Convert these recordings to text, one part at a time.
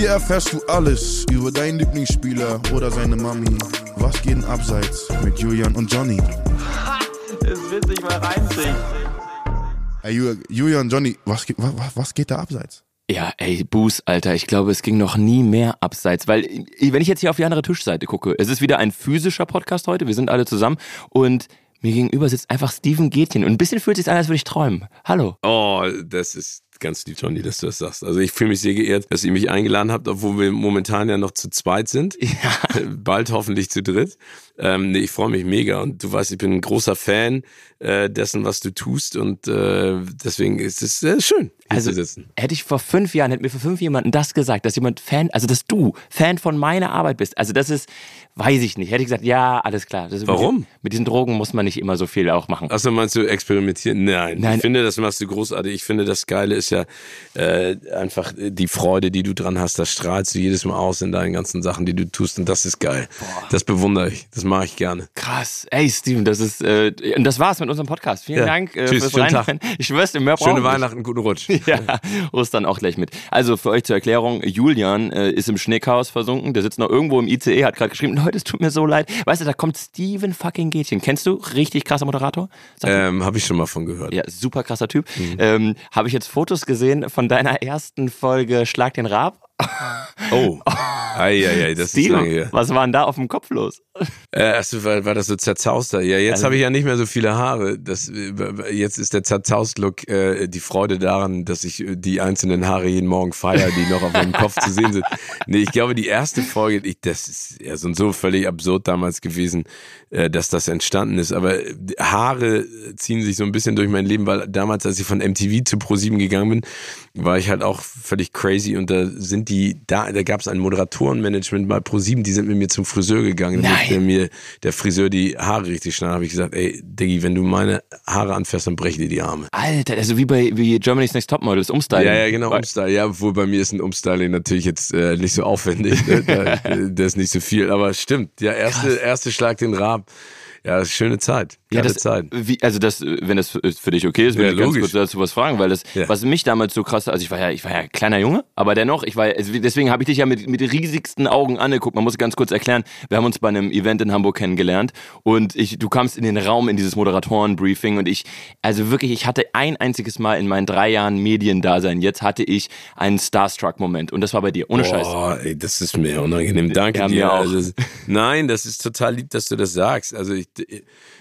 Hier erfährst du alles über deinen Lieblingsspieler oder seine Mami. Was geht denn abseits mit Julian und Johnny? Es wird sich mal reinziehen. Ey, Ju- Julian, Johnny, was, geht- wa- wa- was geht da abseits? Ja, ey, Buß, Alter, ich glaube, es ging noch nie mehr abseits, weil wenn ich jetzt hier auf die andere Tischseite gucke, es ist wieder ein physischer Podcast heute, wir sind alle zusammen und mir gegenüber sitzt einfach Steven Gätchen und ein bisschen fühlt sich an, als würde ich träumen. Hallo. Oh, das ist ganz lieb, Johnny, dass du das sagst. Also ich fühle mich sehr geehrt, dass ihr mich eingeladen habt, obwohl wir momentan ja noch zu zweit sind. Ja. Bald hoffentlich zu dritt. Ähm, nee, ich freue mich mega und du weißt, ich bin ein großer Fan äh, dessen, was du tust und äh, deswegen ist es äh, schön, Also hätte ich vor fünf Jahren, hätte mir vor fünf jemanden das gesagt, dass jemand Fan, also dass du Fan von meiner Arbeit bist. Also das ist, weiß ich nicht. Hätte ich gesagt, ja, alles klar. Warum? Mit, mit diesen Drogen muss man nicht immer so viel auch machen. Achso, meinst du experimentieren? Nein. Nein. Ich finde, das machst du großartig. Ich finde, das Geile ist ja äh, einfach die Freude, die du dran hast. Das strahlst du jedes Mal aus in deinen ganzen Sachen, die du tust. Und das ist geil. Das bewundere ich. Das mache ich gerne. Krass. Ey, Steven, das ist, äh, und das war's mit unserem Podcast. Vielen Ja. Dank äh, Tschüss, fürs. Reinhören. Ich schwör's brauchen Schöne. Weihnachten, guten Rutsch. Ja, Ostern auch gleich mit. Also für euch zur Erklärung, Julian äh, ist im Schneechaos versunken, der sitzt noch irgendwo im ICE, hat gerade geschrieben, Leute, es tut mir so leid. Weißt du, da kommt Steven fucking Gätchen. Kennst du? Richtig krasser Moderator? Ähm, Habe ich schon mal von gehört. ja, super krasser Typ. Ähm, Habe ich jetzt Fotos gesehen von deiner ersten Folge Schlag den Rab? Oh. Eieiei, das ist lange her. was war denn da auf dem Kopf los? Äh, achso, war, war das so zerzauster? Ja, jetzt Also- habe ich ja nicht mehr so viele Haare. Das, äh, jetzt ist der Zerzaust-Look äh, die Freude daran, dass ich äh, die einzelnen Haare jeden Morgen feiere, die noch auf meinem Kopf zu sehen sind. Nee, ich glaube, die erste Folge, ich, das ist ja so und so völlig absurd damals gewesen, äh, dass das entstanden ist. Aber äh, Haare ziehen sich so ein bisschen durch mein Leben, weil damals, als ich von MTV zu Pro7 gegangen bin, war ich halt auch völlig crazy und da sind die, da, da gab es ein Moderatorenmanagement bei Pro7, die sind mit mir zum Friseur gegangen, damit mir der Friseur die Haare richtig schneidet. habe ich gesagt, ey, Diggi, wenn du meine Haare anfährst, dann brechen dir die Arme. Alter, also wie bei wie Germany's Next Topmodel, das Umstyling. Ja, ja, genau, Umstyling. Ja, obwohl bei mir ist ein Umstyling natürlich jetzt äh, nicht so aufwendig. Ne? Da, äh, das ist nicht so viel, aber stimmt. Ja, erste, erste Schlag den Rab. Ja, schöne Zeit. Ja, das, Zeit. Wie, also das, wenn das für dich okay ist, will Ja, ich ganz logisch. kurz dazu was fragen, weil das, Ja. was mich damals so krass, also ich war ja, ich war ja kleiner Junge, aber dennoch, ich war, also deswegen habe ich dich ja mit, mit riesigsten Augen angeguckt. Man muss ganz kurz erklären, wir haben uns bei einem Event in Hamburg kennengelernt und ich, du kamst in den Raum in dieses Moderatorenbriefing und ich, also wirklich, ich hatte ein einziges Mal in meinen drei Jahren Mediendasein, jetzt hatte ich einen Starstruck-Moment und das war bei dir, ohne Scheiß. Oh, ey, das ist mir unangenehm. Danke Ja, dir. mir auch. Also, nein, das ist total lieb, dass du das sagst. Also ich,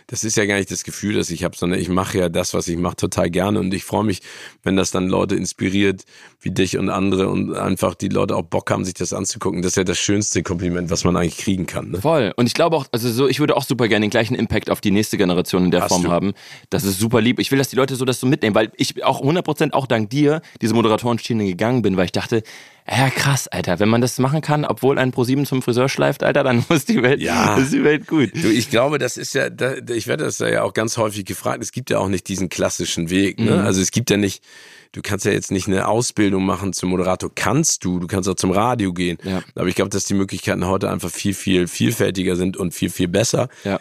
das ist ja gar nicht das Gefühl, das ich habe, sondern ich mache ja das, was ich mache, total gerne und ich freue mich, wenn das dann Leute inspiriert, wie dich und andere und einfach die Leute auch Bock haben, sich das anzugucken. Das ist ja das schönste Kompliment, was man eigentlich kriegen kann. Ne? Voll. Und ich glaube auch, also so, ich würde auch super gerne den gleichen Impact auf die nächste Generation in der Hast Form du. haben. Das ist super lieb. Ich will, dass die Leute so das so mitnehmen, weil ich auch 100% auch dank dir diese Moderatorenstine gegangen bin, weil ich dachte, ja krass, Alter, wenn man das machen kann, obwohl ein Pro7 zum Friseur schleift, Alter, dann muss die Welt, Ja. ist die Welt gut. Du, ich glaube, das ist ja, da, ich werde das ja auch ganz häufig gefragt. Es gibt ja auch nicht diesen klassischen Weg. Ne? Also es gibt ja nicht, du kannst ja jetzt nicht eine Ausbildung machen zum Moderator. Kannst du, du kannst auch zum Radio gehen. Ja. Aber ich glaube, dass die Möglichkeiten heute einfach viel, viel vielfältiger sind und viel, viel besser. Ja,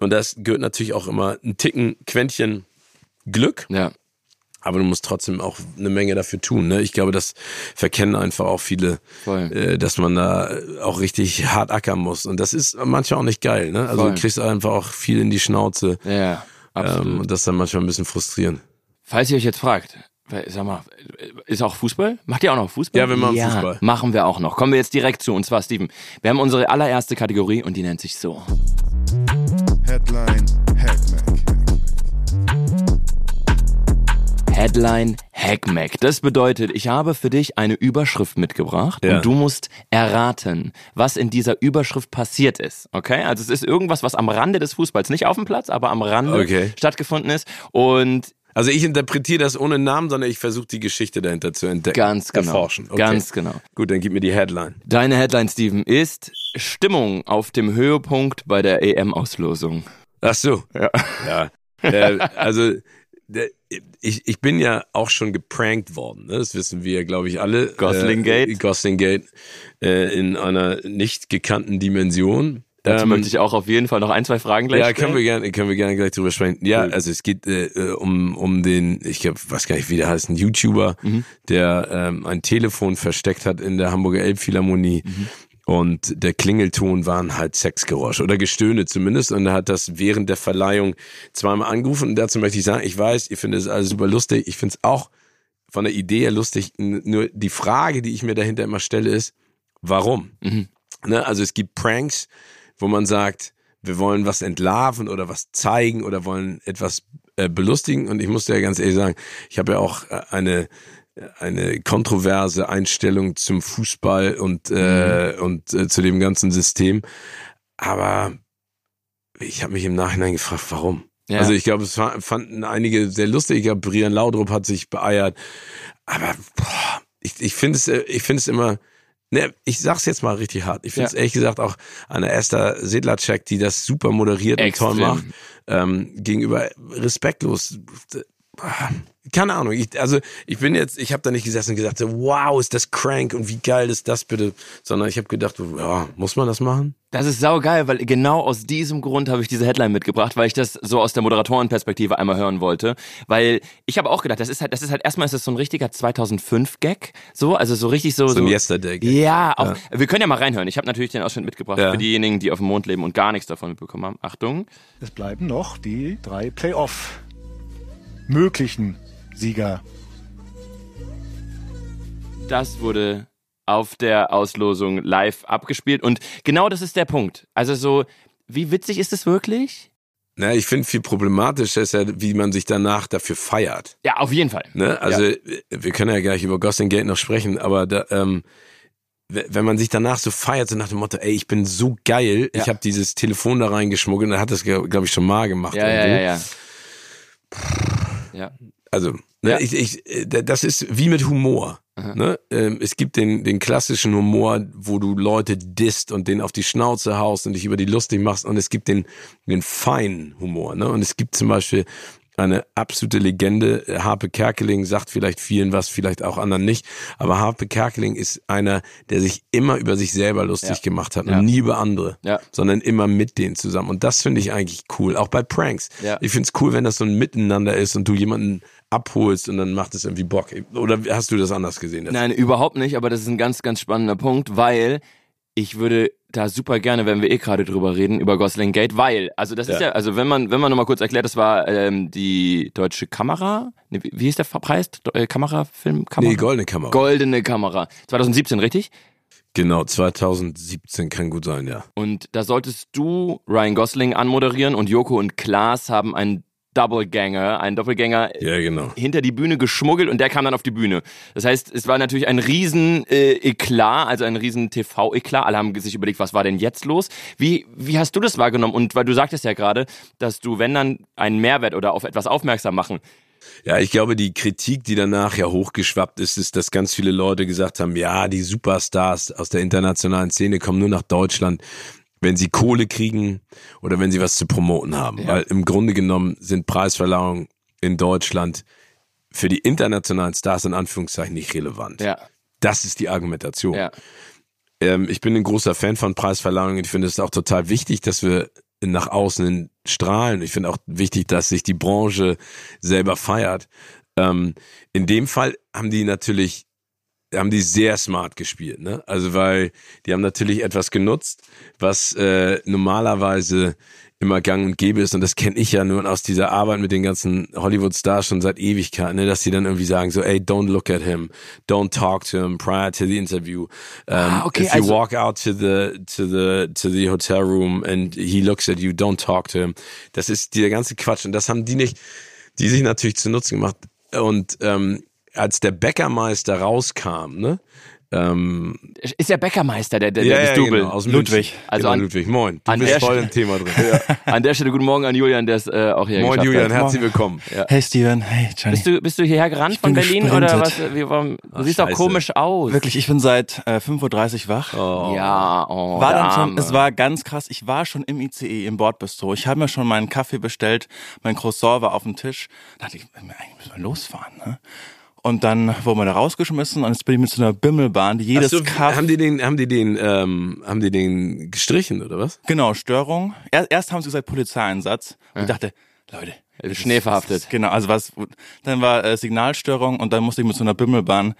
Und das gehört natürlich auch immer ein Ticken, Quäntchen Glück. ja. Aber du musst trotzdem auch eine Menge dafür tun. Ne? Ich glaube, das verkennen einfach auch viele, äh, dass man da auch richtig hart ackern muss. Und das ist manchmal auch nicht geil. Ne? Also Voll. du kriegst einfach auch viel in die Schnauze. Ja, absolut. Ähm, und das ist dann manchmal ein bisschen frustrierend. Falls ihr euch jetzt fragt, sag mal, ist auch Fußball? Macht ihr auch noch Fußball? Ja, wir machen Fußball. Machen wir auch noch. Kommen wir jetzt direkt zu. Und zwar, Steven, wir haben unsere allererste Kategorie und die nennt sich so. Headline Hackmack. Headline Hackmack. Das bedeutet, ich habe für dich eine Überschrift mitgebracht Ja. und du musst erraten, was in dieser Überschrift passiert ist. Okay? Also es ist irgendwas, was am Rande des Fußballs, nicht auf dem Platz, aber am Rande Okay. stattgefunden ist. Und Also ich interpretiere das ohne Namen, sondern ich versuche die Geschichte dahinter zu entdecken. ganz genau. Erforschen. Okay. Ganz genau. Gut, dann gib mir die Headline. Deine Headline, Steven, ist Stimmung auf dem Höhepunkt bei der EM-Auslosung. Ach so. Ja. Ja. Äh, also ich, ich bin ja auch schon geprankt worden. Ne? Das wissen wir glaube ich, alle. Goslingate. Äh, Goslingate äh, in einer nicht gekannten Dimension. Dazu Ähm, möchte ich auch auf jeden Fall noch ein, zwei Fragen gleich Ja, stellen. können wir gerne, können wir gerne gleich drüber sprechen. Ja, Cool. also es geht äh, äh, um um den, ich glaube, weiß gar nicht, wie der heißt, ein YouTuber, Mhm. der ähm, ein Telefon versteckt hat in der Hamburger Elbphilharmonie. Mhm. Und der Klingelton waren halt Sexgeräusche oder Gestöhne zumindest. Und er hat das während der Verleihung zweimal angerufen. Und dazu möchte ich sagen, ich weiß, ihr findet es alles super lustig. Ich finde es auch von der Idee her lustig. Nur die Frage, die ich mir dahinter immer stelle, ist, warum? Mhm. Ne? Also es gibt Pranks, wo man sagt, wir wollen was entlarven oder was zeigen oder wollen etwas äh, belustigen. Und ich muss dir ja ganz ehrlich sagen, ich habe ja auch äh, eine eine kontroverse Einstellung zum Fußball und äh, und äh, zu dem ganzen System. Aber ich habe mich im Nachhinein gefragt, warum. Ja. Also ich glaube, es fa- fanden einige sehr lustig. Ich glaube, Brian Laudrup hat sich beeiert. Aber boah, ich, ich finde es, äh, ich finde es immer, ne, ich sag's jetzt mal richtig hart. Ich finde es Ja. ehrlich gesagt auch an der Esther Sedlacek, die das super moderiert und toll Extrem. macht, ähm, gegenüber respektlos. Keine Ahnung. Ich, also ich bin jetzt, ich habe da nicht gesessen und gesagt, so, wow, ist das crank und wie geil ist das bitte, sondern ich habe gedacht, ja, muss man das machen? Das ist saugeil, weil genau aus diesem Grund habe ich diese Headline mitgebracht, weil ich das so aus der Moderatorenperspektive einmal hören wollte. Weil ich habe auch gedacht, das ist halt, das ist halt erstmal ist das so ein richtiger 2005-Gag. So, also so richtig so. So ein Yesterday. -Gag. Ja, auch, wir können ja mal reinhören. Ich habe natürlich den Ausschnitt mitgebracht Ja. für diejenigen, die auf dem Mond leben und gar nichts davon mitbekommen haben. Achtung. Es bleiben noch die drei Playoff möglichen Sieger. Das wurde auf der Auslosung live abgespielt und genau das ist der Punkt. Also so, wie witzig ist es wirklich? Na, ich finde viel problematischer ist ja, wie man sich danach dafür feiert. Ja, auf jeden Fall. Ne? Also wir können ja gleich über Ghost and Gate noch sprechen, aber da, ähm, wenn man sich danach so feiert, so nach dem Motto, ey, ich bin so geil, Ja. ich habe dieses Telefon da reingeschmuggelt, und er hat das, glaube ich, schon mal gemacht. Ja, ja, irgendwo. ja, ja. Ja. Also, ne, Ja. ich, ich, äh, das ist wie mit Humor. Ne? Ähm, es gibt den, den klassischen Humor, wo du Leute disst und den auf die Schnauze haust und dich über die lustig machst. Und es gibt den, den feinen Humor. Ne? Und es gibt zum Beispiel eine absolute Legende. Harpe Kerkeling sagt vielleicht vielen was, vielleicht auch anderen nicht. Aber Harpe Kerkeling ist einer, der sich immer über sich selber lustig Ja. gemacht hat Ja. und nie über andere, Ja. sondern immer mit denen zusammen. Und das finde ich eigentlich cool. Auch bei Pranks. Ich finde es cool, wenn das so ein Miteinander ist und du jemanden abholst und dann macht es irgendwie Bock. Oder hast du das anders gesehen? Nein, überhaupt nicht, aber das ist ein ganz, ganz spannender Punkt, weil ich würde da super gerne, wenn wir eh gerade drüber reden, über Gosling Gate, weil, also das ist Ja. ja, also wenn man, wenn man nochmal kurz erklärt, das war ähm, die deutsche Kamera, ne, wie, hieß der Preis? Äh, Kamerafilm? Kamera? Nee, goldene Kamera. Goldene Kamera. 2017, richtig? genau, 2017 kann gut sein, ja. Und da solltest du Ryan Gosling anmoderieren und Joko und Klaas haben einen Doppelgänger, einen Doppelgänger Ja, genau. hinter die Bühne geschmuggelt und der kam dann auf die Bühne. Das heißt, es war natürlich ein riesen äh, Eklat, also ein riesen TV-Eklat. Alle haben sich überlegt, was war denn jetzt los? Wie, wie hast du das wahrgenommen? Und weil du sagtest ja gerade, dass du, wenn dann einen Mehrwert oder auf etwas aufmerksam machen, Ja, ich glaube, die Kritik, die danach ja hochgeschwappt ist, ist, dass ganz viele Leute gesagt haben, ja, die Superstars aus der internationalen Szene kommen nur nach Deutschland, wenn sie Kohle kriegen oder wenn sie was zu promoten haben. Weil im Grunde genommen sind Preisverleihungen in Deutschland für die internationalen Stars in Anführungszeichen nicht relevant. ja, Das ist die Argumentation. ja, Ähm, ich bin ein großer Fan von Preisverleihungen. Ich finde es auch total wichtig, dass wir nach außen strahlen. Ich finde auch wichtig, dass sich die Branche selber feiert. Ähm, in dem Fall haben die natürlich, haben die sehr smart gespielt, ne? Also weil die haben natürlich etwas genutzt, was äh, normalerweise immer gang und gäbe ist und das kenne ich ja nur aus dieser Arbeit mit den ganzen Hollywood-Stars schon seit Ewigkeiten, ne, dass die dann irgendwie sagen so, ey, don't look at him, don't talk to him prior to the interview. Um, Ah, okay, if you also- walk out to the to the to the hotel room and he looks at you, don't talk to him. Das ist dieser ganze Quatsch und das haben die nicht, die sich natürlich zu Nutzen gemacht und ähm, als der Bäckermeister rauskam, ne? Ähm, ist der Bäckermeister, der, der, der das Double. genau, aus Ludwig. München. Also genau, an- Ludwig, moin. Du an bist der voll im Thema drin. An der Stelle guten Morgen an Julian, der es äh, auch hier Moin Julian, hat. herzlich willkommen. Hey Steven, hey Johnny. Bist du, bist du hierher gerannt von Berlin oder was? gesprintet. Wie, warum, du Ach, siehst auch scheiße. komisch aus. Wirklich, ich bin seit äh, 5.30 Uhr wach. Ja, oh, war dann schon, es war ganz krass. Ich war schon im ICE, im Bordbistro. Ich habe mir schon meinen Kaffee bestellt, mein Croissant war auf dem Tisch. Da dachte ich, eigentlich müssen wir losfahren. Ne? Und dann wurden wir da rausgeschmissen und jetzt bin ich mit so einer Bimmelbahn, die jedes Ach so, Kaff, haben die den, haben die den, ähm, haben die den gestrichen oder was? genau, Störung. Erst, erst haben sie gesagt Polizeieinsatz. Und ich dachte, Leute, Schnee verhaftet. Genau, also was, dann war äh, Signalstörung und dann musste ich mit so einer Bimmelbahn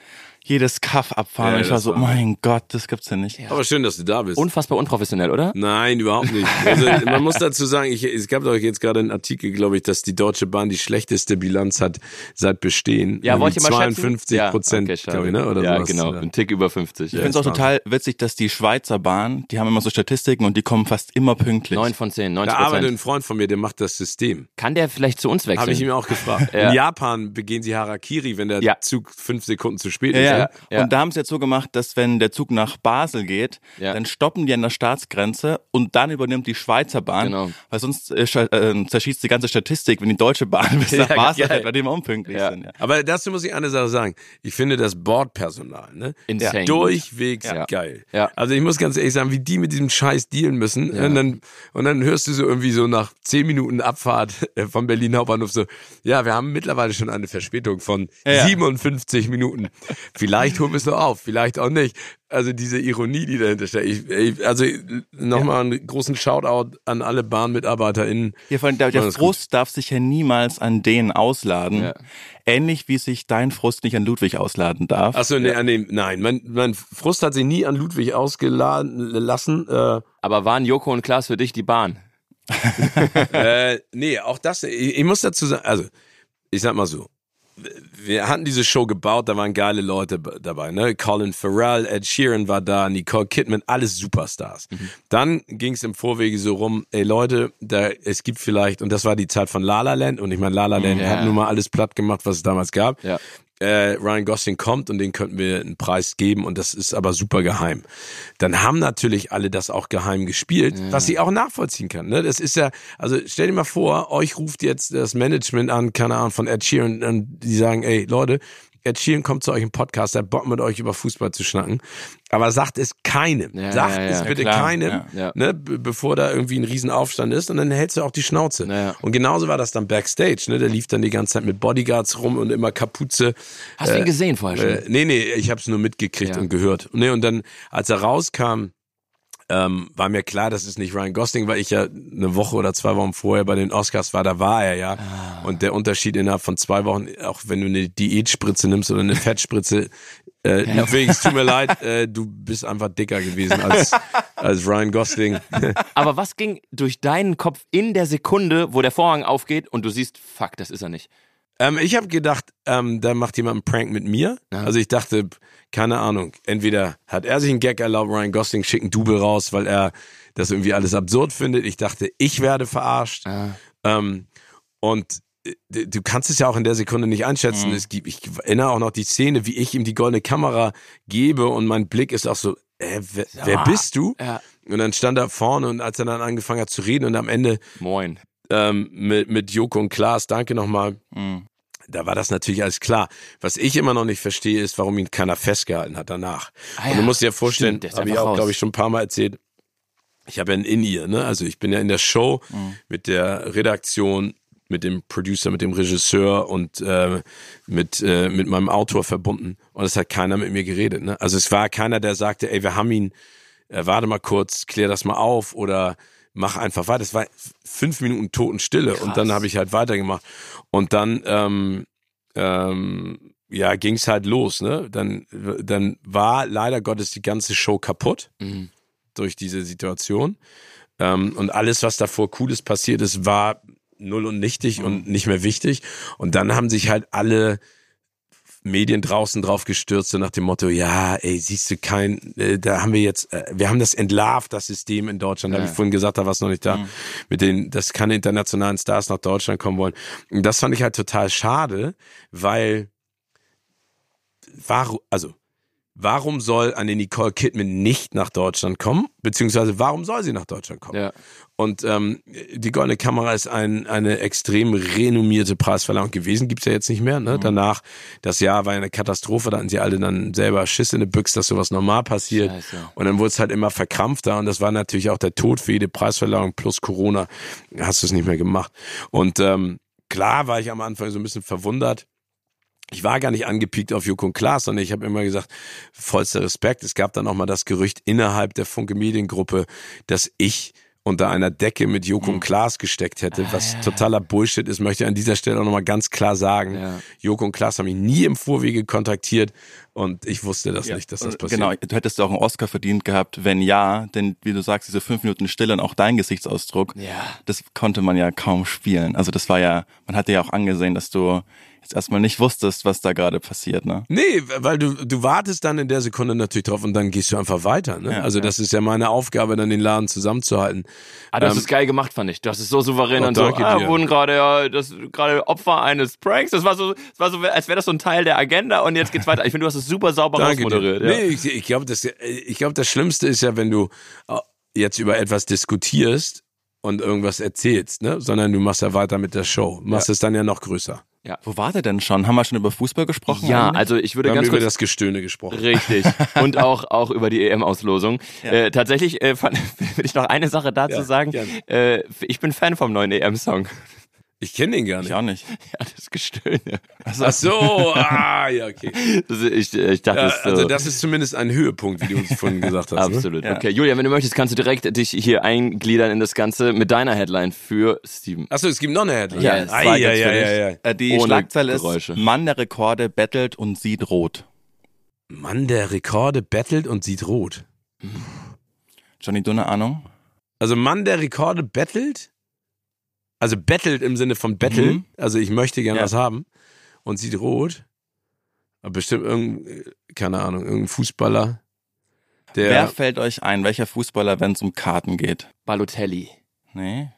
jedes Kaff abfahren. Ja, und ich war so, war- mein Gott, das gibt's ja nicht. Aber schön, dass du da bist. Unfassbar unprofessionell, oder? Nein, überhaupt nicht. Also man muss dazu sagen, ich, es gab doch jetzt gerade einen Artikel, glaube ich, dass die Deutsche Bahn die schlechteste Bilanz hat seit Bestehen. Ja, wollt ihr mal schätzen? 52 Ja, Prozent, okay, schade. glaube ich, ne? Oder ja, sowas. genau. Ja. Ein Tick über 50. Ich Ja. finde es auch total witzig, dass die Schweizer Bahn, die haben immer so Statistiken und die kommen fast immer pünktlich. Neun von zehn, 90 Da arbeitet ein. Freund von mir, der macht das System. Kann der vielleicht zu uns Habe ich wechseln? ihm auch gefragt. Ja. In Japan begehen sie Harakiri, wenn der Ja. Zug fünf Sekunden zu spät Ja, ist. Ja. ja. Und da haben sie jetzt so gemacht, dass wenn der Zug nach Basel geht, Ja. dann stoppen die an der Staatsgrenze und dann übernimmt die Schweizer Bahn, Genau. weil sonst äh, äh, zerschießt die ganze Statistik, wenn die deutsche Bahn bis nach Basel fährt, weil die immer unpünktlich sind. Aber dazu muss ich eine Sache sagen. Ich finde das Bordpersonal, ne? Insane. Durchwegs geil. Also ich muss ganz ehrlich sagen, wie die mit diesem Scheiß dealen müssen. Und, dann, und dann hörst du so irgendwie so nach zehn Minuten Abfahrt äh, von Berlin Hauptbahnhof so, ja, wir haben mittlerweile schon eine Verspätung von Ja. 57 Minuten. Vielleicht holen wir es noch auf, vielleicht auch nicht. Also diese Ironie, die dahinter steckt. Ich, ich, also nochmal einen großen Shoutout an alle BahnmitarbeiterInnen. Ja, vor allem der, der Alles gut. Frust darf sich ja niemals an den ausladen. Ja. Ähnlich wie sich dein Frust nicht an Ludwig ausladen darf. Achso, nee, an dem, nein, mein, mein Frust hat sich nie an Ludwig ausgeladen lassen. Äh, Aber waren Joko und Klaas für dich die Bahn? äh, nee, auch das, ich, ich muss dazu sagen, also, ich sag mal so, wir hatten diese Show gebaut, da waren geile Leute dabei, ne? Colin Farrell, Ed Sheeran war da, Nicole Kidman, alles Superstars. Dann ging es im Vorwege so rum, ey Leute, da es gibt vielleicht, und das war die Zeit von La La Land, und ich meine, La La Land Ja. hat nun mal alles platt gemacht, was es damals gab. Ja. Äh, Ryan Gosling kommt und den könnten wir einen Preis geben und das ist aber super geheim. Dann haben natürlich alle das auch geheim gespielt, was ich auch nachvollziehen kann. Ne? Das ist ja, also stell dir mal vor, euch ruft jetzt das Management an, keine Ahnung, von Ed Sheeran und die sagen, ey Leute, Ed Sheeran kommt zu euch im Podcast, der Bock mit euch über Fußball zu schnacken. Aber sagt es keinem. Ja, sagt ja, ja. es bitte klar. keinem. Ne, bevor da irgendwie ein Riesenaufstand ist und dann hältst du auch die Schnauze. Und genauso war das dann Backstage. Ne? Der lief dann die ganze Zeit mit Bodyguards rum und immer Kapuze. Hast du ihn gesehen vorher schon? Äh, nee, nee, ich habe es nur mitgekriegt und gehört. Nee, und dann, als er rauskam, ähm, war mir klar, das ist nicht Ryan Gosling, weil ich ja eine Woche oder zwei Wochen vorher bei den Oscars war, da war er ja. Ah. Und der Unterschied innerhalb von zwei Wochen, auch wenn du eine Diätspritze nimmst oder eine Fettspritze, äh, Ludwig, es tut mir leid, äh, du bist einfach dicker gewesen als, als Ryan Gosling. Aber was ging durch deinen Kopf in der Sekunde, wo der Vorhang aufgeht und du siehst, fuck, das ist er nicht? Ähm, ich habe gedacht, ähm, da macht jemand einen Prank mit mir. Also ich dachte, keine Ahnung, entweder hat er sich einen Gag erlaubt, Ryan Gosling schickt einen Double raus, weil er das irgendwie alles absurd findet. Ich dachte, ich werde verarscht. Ähm, und äh, du kannst es ja auch in der Sekunde nicht einschätzen. Es gibt, ich erinnere auch noch die Szene, wie ich ihm die goldene Kamera gebe und mein Blick ist auch so, äh, wer, wer bist du? Ja. Und dann stand er vorne und als er dann angefangen hat zu reden und am Ende Moin. Ähm, mit, mit Joko und Klaas, danke nochmal. Mhm. Da war das natürlich alles klar. Was ich immer noch nicht verstehe, ist, warum ihn keiner festgehalten hat danach. Ah und du ja, musst dir vorstellen, der ist habe ich auch, glaube ich, schon ein paar Mal erzählt. Ich habe ja ein In-Ear, ne? Also ich bin ja in der Show Mhm. mit der Redaktion, mit dem Producer, mit dem Regisseur und äh, mit, äh, mit meinem Autor verbunden. Und es hat keiner mit mir geredet. Ne? Also es war keiner, der sagte, ey, wir haben ihn, äh, warte mal kurz, klär das mal auf oder mach einfach weiter. Es war fünf Minuten Totenstille und dann habe ich halt weitergemacht. Und dann ähm, ähm, ja, ging's halt los, ne? Dann, dann war leider Gottes die ganze Show kaputt Mhm. durch diese Situation. Ähm, und alles, was davor Cooles passiert ist, war null und nichtig und nicht mehr wichtig. Und dann haben sich halt alle Medien draußen drauf gestürzt, so nach dem Motto, ja, ey, siehst du kein, äh, da haben wir jetzt, äh, wir haben das entlarvt, das System in Deutschland, habe ich vorhin gesagt, da war es noch nicht da, mit den, dass keine internationalen Stars nach Deutschland kommen wollen. Und das fand ich halt total schade, weil, warum, also, warum soll eine Nicole Kidman nicht nach Deutschland kommen? Beziehungsweise warum soll sie nach Deutschland kommen? Ja. Und ähm, die Goldene Kamera ist ein, eine extrem renommierte Preisverleihung gewesen, gibt's ja jetzt nicht mehr. Ne? Danach, das Jahr war ja eine Katastrophe, da hatten sie alle dann selber Schiss in der Büchse, dass sowas normal passiert. Scheiße. Und dann wurde es halt immer verkrampfter und das war natürlich auch der Tod für jede Preisverleihung plus Corona. Hast du es nicht mehr gemacht. Und ähm, klar war ich am Anfang so ein bisschen verwundert, ich war gar nicht angepiekt auf Joko und Klaas, sondern ich habe immer gesagt, vollster Respekt. Es gab dann auch mal das Gerücht innerhalb der Funke Mediengruppe, dass ich unter einer Decke mit Joko und Klaas gesteckt hätte, was totaler Bullshit ist, möchte ich an dieser Stelle auch nochmal ganz klar sagen. Ja. Joko und Klaas haben mich nie im Vorwege kontaktiert und ich wusste das nicht, dass das Und passiert. Genau, du hättest auch einen Oscar verdient gehabt, wenn ja, denn wie du sagst, diese fünf Minuten Stille und auch dein Gesichtsausdruck, Ja. das konnte man ja kaum spielen. Also das war ja, man hat dir ja auch angesehen, dass du jetzt erstmal nicht wusstest, was da gerade passiert, ne? Nee, weil du, du wartest dann in der Sekunde natürlich drauf und dann gehst du einfach weiter. Ne? Ja, also ja. das ist ja meine Aufgabe, dann den Laden zusammenzuhalten. Ah, du hast Ähm, es geil gemacht, fand ich. Du hast es so souverän Oh, und so, ah, dir. wurden gerade ja, das gerade Opfer eines Pranks. Das war so, das war so, als wäre das so ein Teil der Agenda und jetzt geht's weiter. Ich finde, du hast es super sauber Danke rausmoderiert. dir. Ja. Nee, ich, ich glaube, das, ich glaube, das Schlimmste ist ja, wenn du äh, jetzt über etwas diskutierst und irgendwas erzählst, ne? Sondern du machst ja weiter mit der Show. Machst es dann ja noch größer. Wo war der denn schon? Haben wir schon über Fußball gesprochen? Ja, eigentlich? also ich würde Wir haben ganz über kurz das Gestöhne gesprochen. Richtig. Und auch, auch über die EM-Auslosung. Ja. Äh, tatsächlich äh, fand, will ich noch eine Sache dazu Ja, sagen. Äh, ich bin Fan vom neuen EM-Song. Ich kenne den gar ich nicht. auch nicht. Ja, das Gestöhne. Ach so, ah, ja, okay. Das, ich, ich dachte, Ja, so, also das ist zumindest ein Höhepunkt, wie du uns vorhin gesagt hast. Ne? Absolut. Ja. Okay, Julia, wenn du möchtest, kannst du direkt dich hier eingliedern in das Ganze mit deiner Headline für Steven. Achso, es gibt noch eine Headline. Ja, es ah, war ja, ja, ja, ja. Äh, die Ohne Schlagzeile Geräusche. ist, Mann der Rekorde bettelt und sieht rot. Mann, der Rekorde bettelt und sieht rot. Johnny, du eine Ahnung? Also Mann, der Rekorde bettelt, also bettelt im Sinne von betteln, Mhm. also ich möchte gern Ja. was haben und sieht rot. Aber bestimmt irgendein, keine Ahnung, irgendein Fußballer, der Wer fällt euch ein, welcher Fußballer, wenn es um Karten geht? Balotelli. Nee.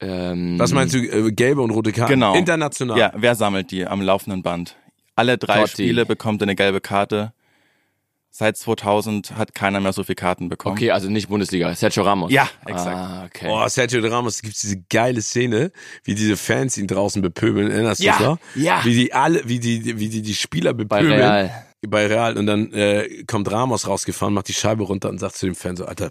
Ähm, was meinst du, äh, gelbe und rote Karten? Genau. International. Ja, wer sammelt die am laufenden Band? Alle drei Totti. Spiele bekommt eine gelbe Karte. Seit 2000 hat keiner mehr so viele Karten bekommen. Okay, also nicht Bundesliga. Sergio Ramos. Ja, exakt. Ah, okay. Oh, Sergio Ramos, gibt diese geile Szene, wie diese Fans ihn draußen bepöbeln. Erinnerst du Ja, dich noch? ja. Wie die alle, wie die, wie die, die Spieler Bei bepöbeln. Real. Bei Real. Und dann äh, kommt Ramos rausgefahren, macht die Scheibe runter und sagt zu dem Fan so, Alter,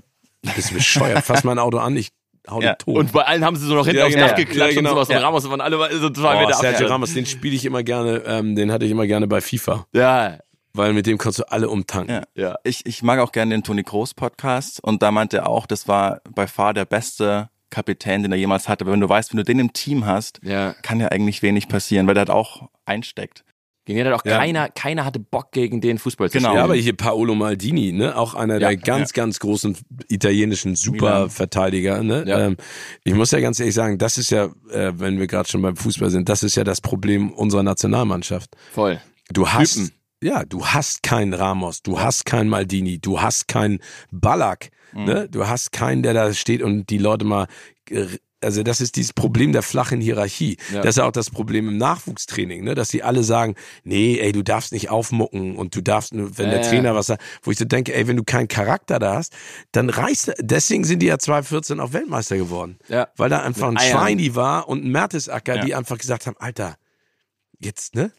bist du bescheuert? Fass mein Auto an, ich hau Ja. tot. Und bei allen haben sie so noch hinten Ja, aufs genau. Dach geklatscht Ja, genau. und sowas. Und Ja. Ramos waren alle so zwei oh, Meter Sergio Abstand. Ramos, den spiele ich immer gerne, ähm, den hatte ich immer gerne bei FIFA. Ja, Weil mit dem kannst du alle umtanken. Ja. ja. Ich, ich mag auch gerne den Toni Kroos Podcast und da meinte er auch, das war bei far der beste Kapitän, den er jemals hatte. Aber wenn du weißt, wenn du den im Team hast, Ja. kann ja eigentlich wenig passieren, weil der hat auch einsteckt. Gegen den hat auch Ja. keiner, keiner hatte Bock gegen den Fußball zu Genau. spielen. Ja, aber hier Paolo Maldini, ne, auch einer der Ja, ganz, ganz großen italienischen Superverteidiger. Ne? Ja. Ähm, ich muss ja ganz ehrlich sagen, das ist ja, äh, wenn wir gerade schon beim Fußball sind, das ist ja das Problem unserer Nationalmannschaft. Voll. Du hast, Typen. Ja, du hast keinen Ramos, du hast keinen Maldini, du hast keinen Ballack, Mhm. ne? Du hast keinen, der da steht und die Leute mal, äh, also das ist dieses Problem der flachen Hierarchie. Ja. Das ist ja auch das Problem im Nachwuchstraining, ne? Dass sie alle sagen, nee, ey, du darfst nicht aufmucken und du darfst, nur, wenn Ja, der ja. Trainer was sagt, wo ich so denke, ey, wenn du keinen Charakter da hast, dann reißt, deswegen sind die ja 2014 auch Weltmeister geworden. Ja. Weil da einfach ein Mit. Schweini war und ein Mertesacker, Ja. die einfach gesagt haben, Alter, jetzt, ne?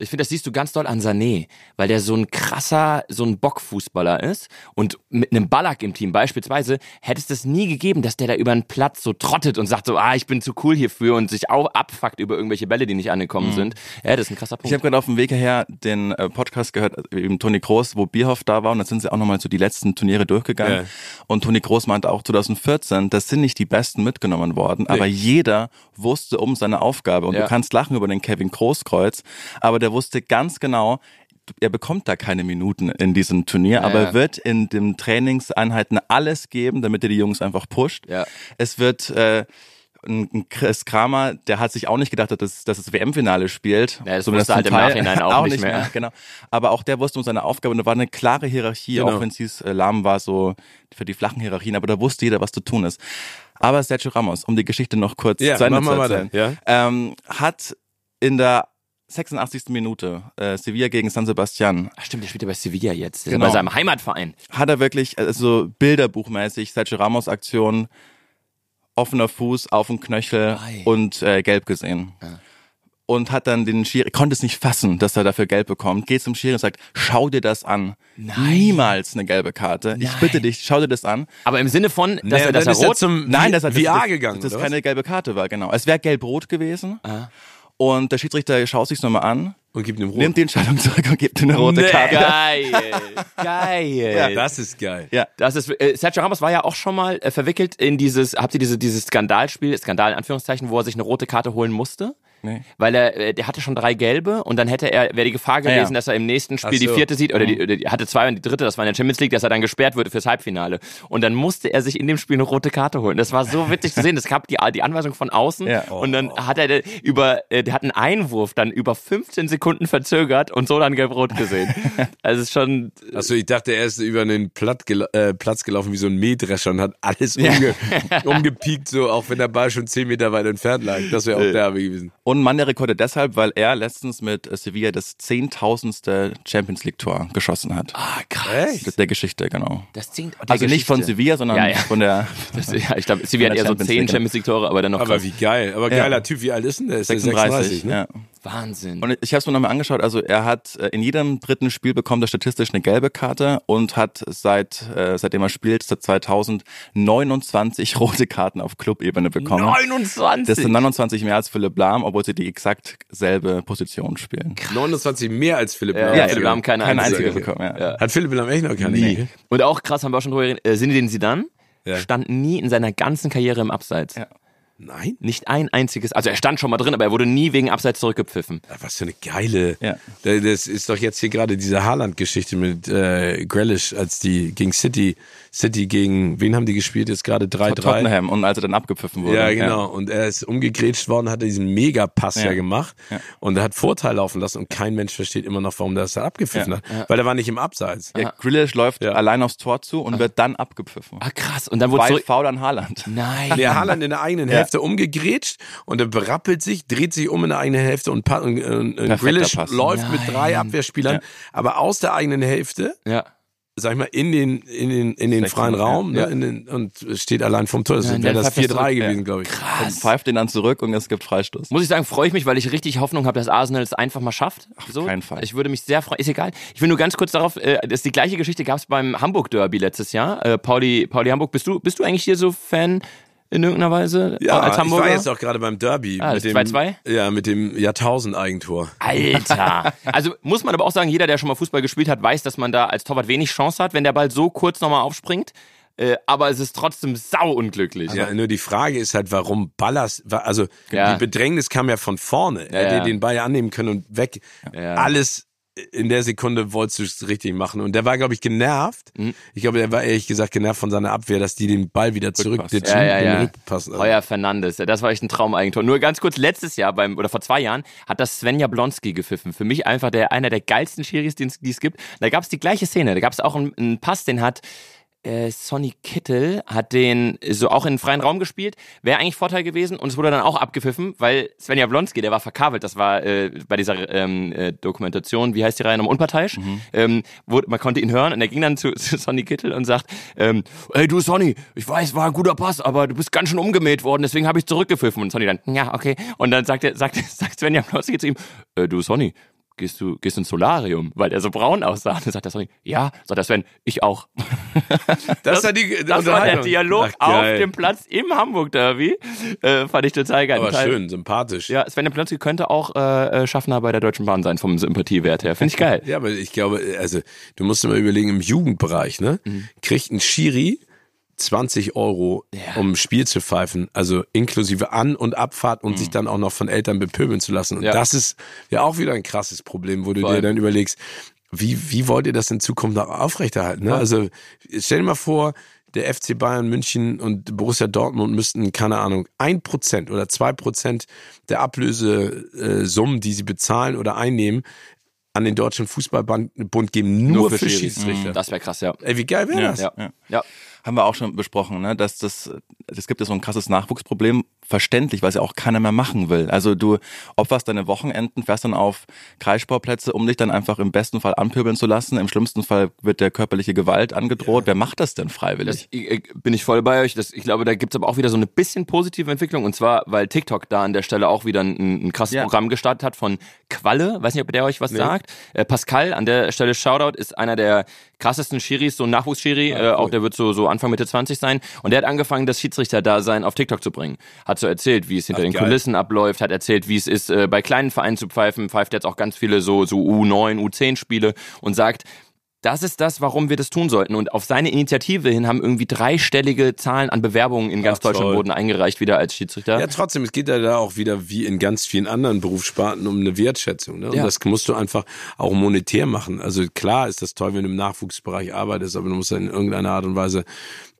Ich finde, das siehst du ganz doll an Sané, weil der so ein krasser, so ein Bockfußballer ist. Und mit einem Ballack im Team beispielsweise hätte es das nie gegeben, dass der da über den Platz so trottet und sagt so, ah, ich bin zu cool hierfür und sich auch abfuckt über irgendwelche Bälle, die nicht angekommen sind. Ja, das ist ein krasser Ich Punkt. habe gerade auf dem Weg hierher den äh, Podcast gehört, äh, eben Toni Kroos, wo Bierhoff da war und da sind sie auch nochmal so die letzten Turniere durchgegangen. Ja. Und Toni Kroos meinte auch 2014, das sind nicht die Besten mitgenommen worden, aber jeder wusste um seine Aufgabe. Und Ja. du kannst lachen über den Kevin Kroos Kreuz, aber der wusste ganz genau, er bekommt da keine Minuten in diesem Turnier, aber ja. er wird in den Trainingseinheiten alles geben, damit er die Jungs einfach pusht. Ja. Es wird äh, ein Chris Kramer, der hat sich auch nicht gedacht, dass, dass das WM-Finale spielt. Ja, das Zumindest halt im. Nachhinein auch nicht mehr. Genau. Aber auch der wusste um seine Aufgabe und da war eine klare Hierarchie, Genau. auch wenn es hieß, äh, lahm war so für die flachen Hierarchien, aber da wusste jeder, was zu tun ist. Aber Sergio Ramos, um die Geschichte noch kurz Ja, zu Ende zu erzählen, ähm, hat in der 86. Minute äh, Sevilla gegen San Sebastian Ach stimmt, der spielt ja bei Sevilla jetzt. Der Genau. ist bei seinem Heimatverein. hat er wirklich, also bilderbuchmäßig, Sergio Ramos Aktion, offener Fuß auf dem Knöchel Ei. und äh, gelb gesehen. Und hat dann den Schiri, konnte es nicht fassen, dass er dafür gelb bekommt, geht zum Schiri und sagt, schau dir das an. Niemals eine gelbe Karte. Ich Nein. bitte dich, schau dir das an. Aber im Sinne von, dass Naja, er das er rot... zum Nein, das hat VR das, gegangen. Das, das keine gelbe Karte war, genau. Es wäre gelb-rot gewesen. Ah. Und der Schiedsrichter schaut sich's nochmal an, Und gibt ihm rot. nimmt die Entscheidung zurück und gibt ihm eine rote Karte. Geil, geil. das ist geil. Ja. Das ist, äh, Sergio Ramos war ja auch schon mal äh, verwickelt in dieses, habt ihr diese, dieses Skandalspiel, Skandal in Anführungszeichen, wo er sich eine rote Karte holen musste? Nee. Weil er, äh, der hatte schon drei gelbe und dann hätte er, wäre die Gefahr gewesen, Ja, ja. dass er im nächsten Spiel Ach die so. vierte sieht, oder die, oder die hatte zwei und die dritte, das war in der Champions League, dass er dann gesperrt wurde fürs Halbfinale. Und dann musste er sich in dem Spiel eine rote Karte holen. Das war so witzig zu sehen. Das gab die, die Anweisung von außen Ja. und dann hat er über, äh, der hat einen Einwurf dann über 15 Sekunden verzögert und so dann gelb-rot gesehen. Also ist schon, Achso, ich dachte, er ist über einen Platt gel äh, Platz gelaufen wie so ein Mähdrescher und hat alles umge umgepiekt, so auch wenn der Ball schon 10 Meter weit entfernt lag. Das wäre auch derbe gewesen. Und Mann der Rekorde deshalb, weil er letztens mit äh, Sevilla das zehntausendste Champions League Tor geschossen hat. ah, krass. Das der Geschichte, genau. Das der Also nicht von Geschichte. Sevilla, sondern Ja, ja. von der Das, ja, ich glaube, Sevilla hat eher so 10 League. Champions League Tore, aber dann noch Aber krass. wie geil. Aber Ja. geiler Typ. Wie alt ist denn der? Ist der 36. 36 ne? ja. Wahnsinn. Und ich habe es mir nochmal angeschaut. Also er hat äh, in jedem dritten Spiel bekommt er statistisch eine gelbe Karte und hat seit äh, seitdem er spielt seit 2000 29 rote Karten auf Clubebene bekommen. 29! Das sind 29 mehr als Philipp Lahm, obwohl sie die exakt selbe Position spielen. 29 mehr als Philipp ja, Lahm. ja, Philipp Lahm keine, Keine einzige. einzige bekommen. Ja. Hat Philipp Lahm echt noch keine? Nie. Und auch krass, haben wir auch schon drüber geredet, äh, Zinedine Zidane Ja. stand nie in seiner ganzen Karriere im Abseits. Ja. Nein? Nicht ein einziges, also er stand schon mal drin, aber er wurde nie wegen Abseits zurückgepfiffen. Ah, Was für eine geile. Ja. Da- Das ist doch jetzt hier gerade diese Haaland-Geschichte mit äh, Grealish, als die gegen City, City gegen, wen haben die gespielt? Jetzt gerade 3-3. Tottenham und als er dann abgepfiffen wurde. Ja, genau. Und er ist umgegrätscht worden, hat er diesen Megapass ja. Ja. gemacht Ja. und er hat Vorteil laufen lassen und kein Mensch versteht immer noch, warum der das da abgepfiffen Ja. hat. Weil er war nicht im Abseits. Ja, Grealish läuft Ja. allein aufs Tor zu und wird dann abgepfiffen. Ah, krass. Und dann wurde Bei zurück... Foul an Haaland. Nein. Der Haaland in der eigenen Ja. Hälfte umgegrätscht und er berappelt sich, dreht sich um in der eigenen Hälfte und, pa- und, und, und Perfekter Grealish läuft mit drei Nein. Abwehrspielern, Ja. aber aus der eigenen Hälfte Ja. sag ich mal, in den, in den, in den freien Raum ja. ne, in den, und steht allein vom Tor. Das Nein, wäre das pfeift das 4-3 zurück, gewesen, ja. glaube ich. Und pfeift den dann zurück und es gibt Freistoß. Muss ich sagen, freue ich mich, weil ich richtig Hoffnung habe, dass Arsenal es einfach mal schafft. Auf so. keinen Fall. Ich würde mich sehr freuen. Ist egal. Ich will nur ganz kurz darauf, äh, das ist die gleiche Geschichte gab es beim Hamburg Derby letztes Jahr. Äh, Pauli, Pauli Hamburg, bist du, bist du eigentlich hier so Fan in irgendeiner Weise Ja, als ich Hamburger? war jetzt auch gerade beim Derby. Ah, mit das dem, 2-2? Ja, mit dem Jahrtausend-Eigentor. Alter. Also muss man aber auch sagen, jeder, der schon mal Fußball gespielt hat, weiß, dass man da als Torwart wenig Chance hat, wenn der Ball so kurz nochmal aufspringt. Äh, aber es ist trotzdem sau unglücklich. Ja, nur die Frage ist halt, warum Ballas, also Ja. die Bedrängnis kam ja von vorne. Er hätte ja. den Ball ja annehmen können und weg. Alles in der Sekunde wolltest du es richtig machen. Und der war, glaube ich, genervt. Mhm. Ich glaube, der war ehrlich gesagt genervt von seiner Abwehr, dass die den Ball wieder zurückditschen. Ja, ja, ja. Rückpass. Also, Heuer Fernandes, das war echt ein Traumeigentor. Nur ganz kurz, letztes Jahr beim, oder vor zwei Jahren, hat das Svenja Blonski gepfiffen. Für mich einfach der, einer der geilsten Schiris, die es die es gibt. Da gab es die gleiche Szene. Da gab es auch einen, einen Pass, den hat äh, Sonny Kittel, hat den so auch in den freien Raum gespielt. Wäre eigentlich Vorteil gewesen und es wurde dann auch abgepfiffen, weil Svenja Blonski, der war verkabelt. Das war äh, bei dieser ähm, äh, Dokumentation, wie heißt die Reihe nochmal, unparteiisch. Ähm, wurde, man konnte ihn hören und er ging dann zu, zu Sonny Kittel und sagt, ähm, hey du Sonny, ich weiß, war ein guter Pass, aber du bist ganz schön umgemäht worden, deswegen habe ich zurückgepfiffen. Und Sonny dann, ja, okay. Und dann sagt, er, sagt, sagt Svenja Blonski zu ihm, äh, du Sonny, gehst du gehst ins Solarium, weil er so braun aussah. Und dann sagt der Sonny, ja, sagt der Sven, ich auch. das, war die Das war der. Dialog Ach, auf dem Platz im Hamburg-Derby. Äh, fand ich total geil. Aber schön, sympathisch. Ja, Sven Plönski könnte auch äh, äh, Schaffner bei der Deutschen Bahn sein, vom Sympathiewert her. Finde ich geil. Ja, aber ich glaube, also du musst dir mal überlegen, im Jugendbereich, ne, Mhm. kriegt ein Schiri 20 Euro, um ein Spiel zu pfeifen, also inklusive An- und Abfahrt und sich dann auch noch von Eltern bepöbeln zu lassen. Und Mhm. Ja. das ist ja auch wieder ein krasses Problem, wo du Voll. dir dann überlegst, wie, wie wollt ihr das in Zukunft noch aufrechterhalten? Ne? Also stell dir mal vor, der FC Bayern München und Borussia Dortmund müssten, keine Ahnung, ein Prozent oder zwei Prozent der Ablösesummen, die sie bezahlen oder einnehmen, an den Deutschen Fußballbund geben, nur, für, Schiris. Schiedsrichter. Das wäre krass, ja. Ey, wie geil wäre das? Ja. Ja. ja. Haben wir auch schon besprochen, ne? dass das, es gibt ja so ein krasses Nachwuchsproblem, verständlich, weil es ja auch keiner mehr machen will. Also du opferst deine Wochenenden, fährst dann auf Kreissportplätze, um dich dann einfach im besten Fall anpöbeln zu lassen. Im schlimmsten Fall wird der körperliche Gewalt angedroht. Wer macht das denn freiwillig? Das, ich, bin ich voll bei euch. Das, ich glaube, da gibt's aber auch wieder so eine bisschen positive Entwicklung. Und zwar, weil TikTok da an der Stelle auch wieder ein, ein krasses Ja. Programm gestartet hat von Qualle. Weiß nicht, ob der euch was sagt. Äh, Pascal, an der Stelle Shoutout, ist einer der krassesten Schiris, so ein Nachwuchsschiri, äh, auch der wird so, so Anfang Mitte 20 sein. Und der hat angefangen, das Schiedsrichter-Dasein auf TikTok zu bringen. Hat so erzählt, wie es hinter Ach, den geil. Kulissen abläuft, hat erzählt, wie es ist, äh, bei kleinen Vereinen zu pfeifen, pfeift jetzt auch ganz viele so, so U9, U10 Spiele und sagt, das ist das, warum wir das tun sollten. Und auf seine Initiative hin haben irgendwie dreistellige Zahlen an Bewerbungen in ganz Ach, toll. Deutschland wurden eingereicht wieder als Schiedsrichter. Ja, trotzdem, es geht ja da auch wieder wie in ganz vielen anderen Berufssparten um eine Wertschätzung. Ne? Und Ja. das musst du einfach auch monetär machen. Also klar ist das toll, wenn du im Nachwuchsbereich arbeitest, aber du musst dann in irgendeiner Art und Weise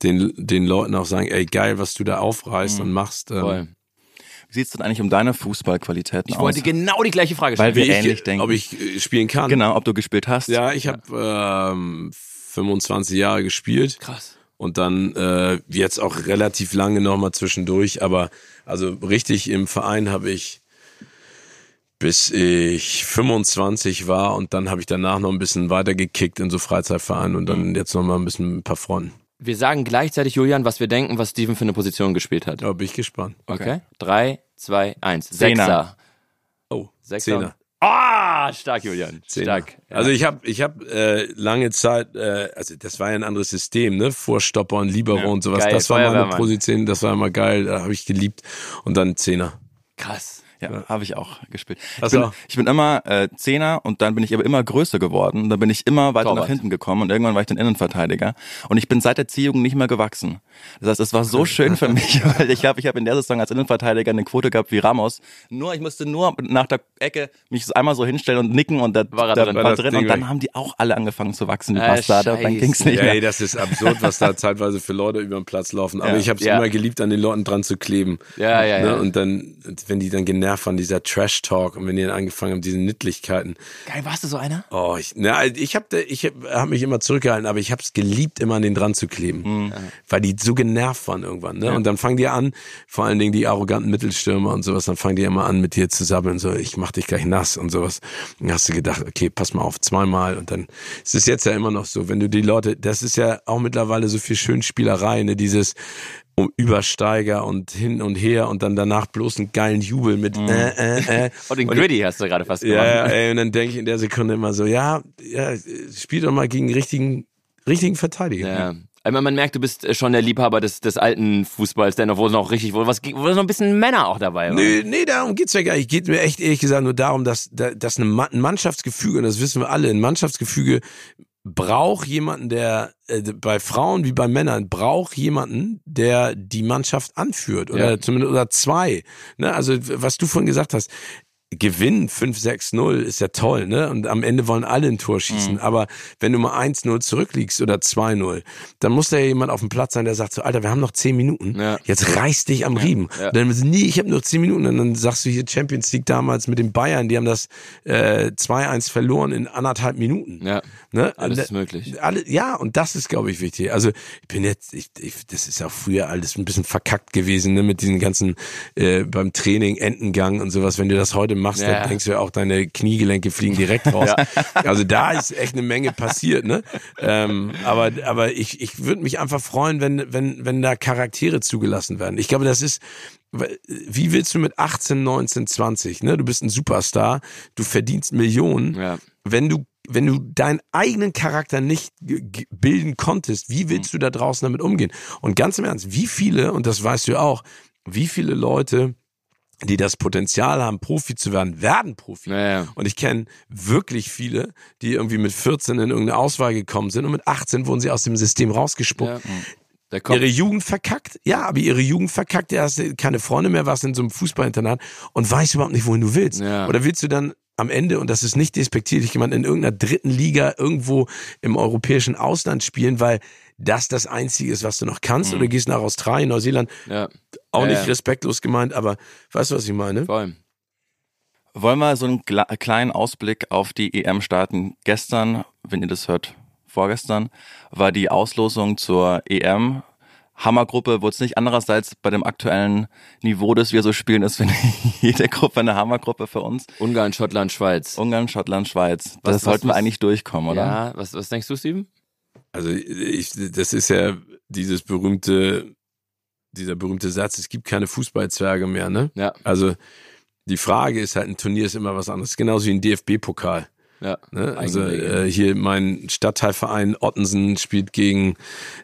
den, den Leuten auch sagen, ey, geil, was du da aufreißt und machst. Ähm, Wie sieht's denn eigentlich um deine Fußballqualitäten Ich aus? wollte genau die gleiche Frage Weil stellen. wir wie ähnlich ich, denken. Ob ich äh, spielen kann. genau, ob du gespielt hast. Ja, ich habe ähm, 25 Jahre gespielt. Krass. Und dann äh, jetzt auch relativ lange nochmal zwischendurch, aber also richtig im Verein habe ich bis ich 25 war und dann habe ich danach noch ein bisschen weitergekickt in so Freizeitvereinen und dann jetzt nochmal ein bisschen ein paar Fronten. Wir sagen gleichzeitig, Julian, was wir denken, was Steven für eine Position gespielt hat. Da bin ich gespannt. Okay. Drei, zwei, eins. Zehner. Sechser. Oh, Sechser. Zehner. Ah, stark, Julian. Zehner. Stark. Ja. Also ich habe ich hab, äh, lange Zeit, äh, also das war ja ein anderes System, ne? Vorstopper und Libero Ja, und sowas. geil, das war meine. Position, das war immer geil, da habe ich geliebt. Und dann Zehner. krass. Ja, habe ich auch gespielt. Ich Hast bin, ich bin immer äh, Zehner und dann bin ich aber immer größer geworden. Und dann bin ich immer weiter Torwart. nach hinten gekommen und irgendwann war ich dann Innenverteidiger. Und ich bin seit der Ziehung nicht mehr gewachsen. Das heißt, es war so schön für mich, weil ich habe ich hab in der Saison als Innenverteidiger eine Quote gehabt wie Ramos. Nur, ich musste nur nach der Ecke mich einmal so hinstellen und nicken und da War da drin. war drin. Und dann haben die auch alle angefangen zu wachsen, die Äh, Bastarde. Und dann ging's nicht Ja, mehr. ey, das ist absurd, was da zeitweise für Leute über den Platz laufen. Aber Ja. ich habe es Ja. immer geliebt, an den Leuten dran zu kleben. Ja, ja, Ne? ja. Und dann, wenn die dann genervt waren, dieser Trash-Talk und wenn die dann angefangen haben, diese Nittlichkeiten. Geil, warst du so einer? Oh, ich, na, ich habe ich hab, hab mich immer zurückgehalten, aber ich habe es geliebt, immer an den dran zu kleben. Mhm. Weil die so genervt waren irgendwann. Ne? Und dann fangen die an, vor allen Dingen die arroganten Mittelstürmer und sowas, dann fangen die immer an, mit dir zu sabbeln, so, ich mach dich gleich nass und sowas. Und dann hast du gedacht, okay, pass mal auf, zweimal. Und dann ist es jetzt ja immer noch so, wenn du die Leute, das ist ja auch mittlerweile so viel Schönspielerei, ne? dieses um Übersteiger und hin und her und dann danach bloß einen geilen Jubel mit äh, äh, äh. Oh, den Und- Gritty hast du gerade fast gemacht. ja, ey, und dann denke ich in der Sekunde immer so, ja, ja, spiel doch mal gegen einen richtigen, richtigen Verteidiger. Ja. Aber man merkt, du bist äh, schon der Liebhaber des, des alten Fußballs, der noch, wo es noch richtig, wo, was, wo noch ein bisschen Männer auch dabei waren. Nee, nee, darum geht's ja gar nicht. Geht mir echt ehrlich gesagt nur darum, dass, dass ein Mannschaftsgefüge, und das wissen wir alle, ein Mannschaftsgefüge braucht jemanden, der äh, bei Frauen wie bei Männern braucht jemanden, der die Mannschaft anführt oder Ja. zumindest oder zwei. Ne? Also was du vorhin gesagt hast, Gewinn 5-6-0 ist ja toll, ne? Und am Ende wollen alle ein Tor schießen. Mhm. Aber wenn du mal 1-0 zurückliegst oder 2-0, dann muss da ja jemand auf dem Platz sein, der sagt so, Alter, wir haben noch 10 Minuten. Ja. Jetzt reiß dich am Riemen. ja. Und dann nee, ich habe nur 10 Minuten. Und dann sagst du hier Champions League damals mit den Bayern, die haben das äh, 2-1 verloren in anderthalb Minuten. Ja, Ne? alles Und ist möglich. alle, ja, und das ist, glaube ich, wichtig. Also ich bin jetzt, ich, ich, das ist auch früher alles ein bisschen verkackt gewesen, ne, mit diesen ganzen äh, beim Training Entengang und sowas. Wenn du das heute machst, Ja. dann denkst du ja auch, deine Kniegelenke fliegen direkt raus. Also da ist echt eine Menge passiert, ne? Ähm, aber aber ich, ich würde mich einfach freuen, wenn, wenn, wenn da Charaktere zugelassen werden. Ich glaube, das ist, wie willst du mit 18, 19, 20, ne? Du bist ein Superstar, du verdienst Millionen Ja. wenn du wenn du deinen eigenen Charakter nicht bilden konntest, wie willst du da draußen damit umgehen? Und ganz im Ernst, wie viele, und das weißt du auch, wie viele Leute, die das Potenzial haben, Profi zu werden, werden Profi. Ja, ja. Und ich kenne wirklich viele, die irgendwie mit 14 in irgendeine Auswahl gekommen sind und mit 18 wurden sie aus dem System rausgespuckt. Ja. Ihre Jugend verkackt, ja, aber ihre Jugend verkackt, du hast keine Freunde mehr, warst in so einem Fußballinternat und weißt überhaupt nicht, wohin du willst. Ja. Oder willst du dann am Ende, und das ist nicht despektierlich, jemand in irgendeiner dritten Liga irgendwo im europäischen Ausland spielen, weil das das Einzige ist, was du noch kannst, oder gehst nach Australien, Neuseeland, Ja, auch Ja, nicht respektlos gemeint, aber weißt du, was ich meine? voll. Wollen wir so einen kleinen Ausblick auf die EM starten? Gestern, wenn ihr das hört, vorgestern, war die Auslosung zur EM. Hammergruppe wurde es nicht andererseits bei dem aktuellen Niveau, das wir so spielen, ist finde ich jede Gruppe eine Hammergruppe für uns. Ungarn, Schottland, Schweiz. Ungarn, Schottland, Schweiz. Was- Das sollten wir was- eigentlich durchkommen, oder? Ja, was, was denkst du, Steven? Also ich, das ist ja dieses berühmte, dieser berühmte Satz, es gibt keine Fußballzwerge mehr, ne? Ja. Also die Frage ist halt, ein Turnier ist immer was anderes, genauso wie ein DFB-Pokal. Ja, Ne? Also äh, hier mein Stadtteilverein Ottensen spielt gegen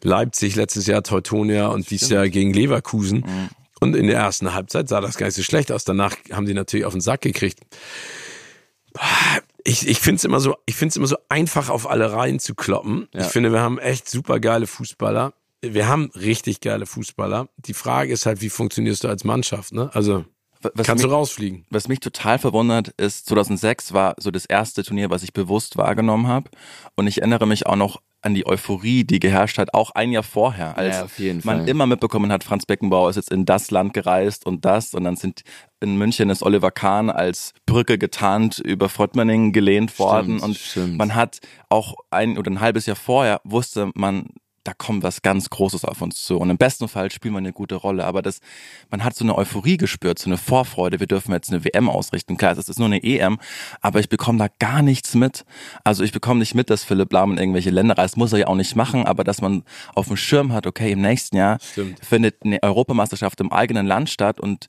Leipzig letztes Jahr Teutonia und dieses Jahr gegen Leverkusen. Mhm. Und in der ersten Halbzeit sah das gar nicht so schlecht aus. Danach haben die natürlich auf den Sack gekriegt. Ich, ich finde es immer so, ich immer so einfach auf alle Reihen zu kloppen. Ja. Ich finde, wir haben echt super geile Fußballer. Wir haben richtig geile Fußballer. Die Frage ist halt, wie funktionierst du als Mannschaft? Ne? Also Was kannst du mich- rausfliegen? Was mich total verwundert ist, 2006 war so das erste Turnier, was ich bewusst wahrgenommen habe. Und ich erinnere mich auch noch an die Euphorie, die geherrscht hat, auch ein Jahr vorher, als Ja, man Fall. immer mitbekommen hat, Franz Beckenbauer ist jetzt in das Land gereist und das. Und dann sind in München ist Oliver Kahn als Brücke getarnt über Frottmanning gelehnt worden. und stimmt. man hat auch ein oder ein halbes Jahr vorher wusste man, da kommt was ganz Großes auf uns zu. Und im besten Fall spielen wir eine gute Rolle. Aber das, man hat so eine Euphorie gespürt, so eine Vorfreude. Wir dürfen jetzt eine WM ausrichten. Klar, es ist nur eine EM, aber ich bekomme da gar nichts mit. Also ich bekomme nicht mit, dass Philipp Lahm in irgendwelche Länder reist. Muss er ja auch nicht machen, aber dass man auf dem Schirm hat, okay, im nächsten Jahr Stimmt. findet eine Europameisterschaft im eigenen Land statt und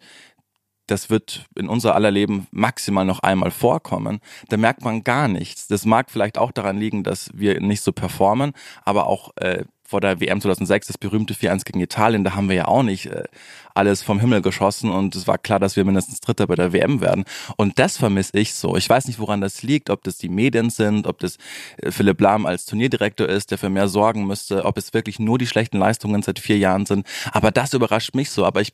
das wird in unser aller Leben maximal noch einmal vorkommen, da merkt man gar nichts. Das mag vielleicht auch daran liegen, dass wir nicht so performen, aber auch äh, vor der WM 2006, das berühmte 4-1 gegen Italien, da haben wir ja auch nicht äh, alles vom Himmel geschossen und es war klar, dass wir mindestens Dritter bei der WM werden. Und das vermisse ich so. Ich weiß nicht, woran das liegt, ob das die Medien sind, ob das äh, Philipp Lahm als Turnierdirektor ist, der für mehr sorgen müsste, ob es wirklich nur die schlechten Leistungen seit vier Jahren sind. Aber das überrascht mich so. Aber ich,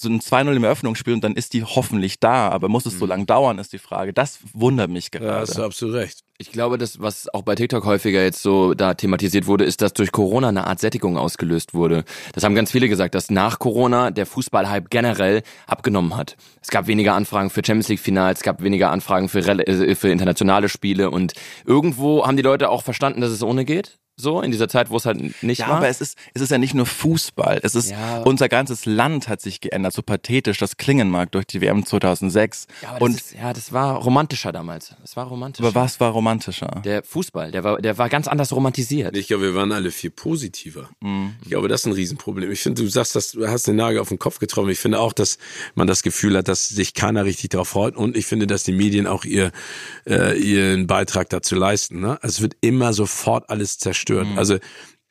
so ein 2-0 im Eröffnungsspiel und dann ist die hoffentlich da. Aber muss es so lange dauern, ist die Frage. Das wundert mich Ja, gerade. hast du absolut recht. Ich glaube, das, was auch bei TikTok häufiger jetzt so da thematisiert wurde, ist, dass durch Corona eine Art Sättigung ausgelöst wurde. Das haben ganz viele gesagt, dass nach Corona der Fußballhype generell abgenommen hat. Es gab weniger Anfragen für Champions League Finals, es gab weniger Anfragen für, äh, für internationale Spiele und irgendwo haben die Leute auch verstanden, dass es ohne geht. So, in dieser Zeit, wo es halt nicht Ja, war. aber es ist, es ist ja nicht nur Fußball. Es ist, Ja. unser ganzes Land hat sich geändert, so pathetisch das klingen mag durch die WM 2006. ja, aber das und, ist, ja, das war romantischer damals. Das war romantischer. aber was war romantischer? Der Fußball, der war, der war ganz anders romantisiert. Ich glaube, wir waren alle viel positiver. Ich glaube, das ist ein Riesenproblem. Ich finde, du sagst, das, du hast den Nagel auf den Kopf getroffen. Ich finde auch, dass man das Gefühl hat, dass sich keiner richtig darauf freut. Und ich finde, dass die Medien auch ihr, äh, ihren Beitrag dazu leisten. Ne? Also es wird immer sofort alles zerstört. Also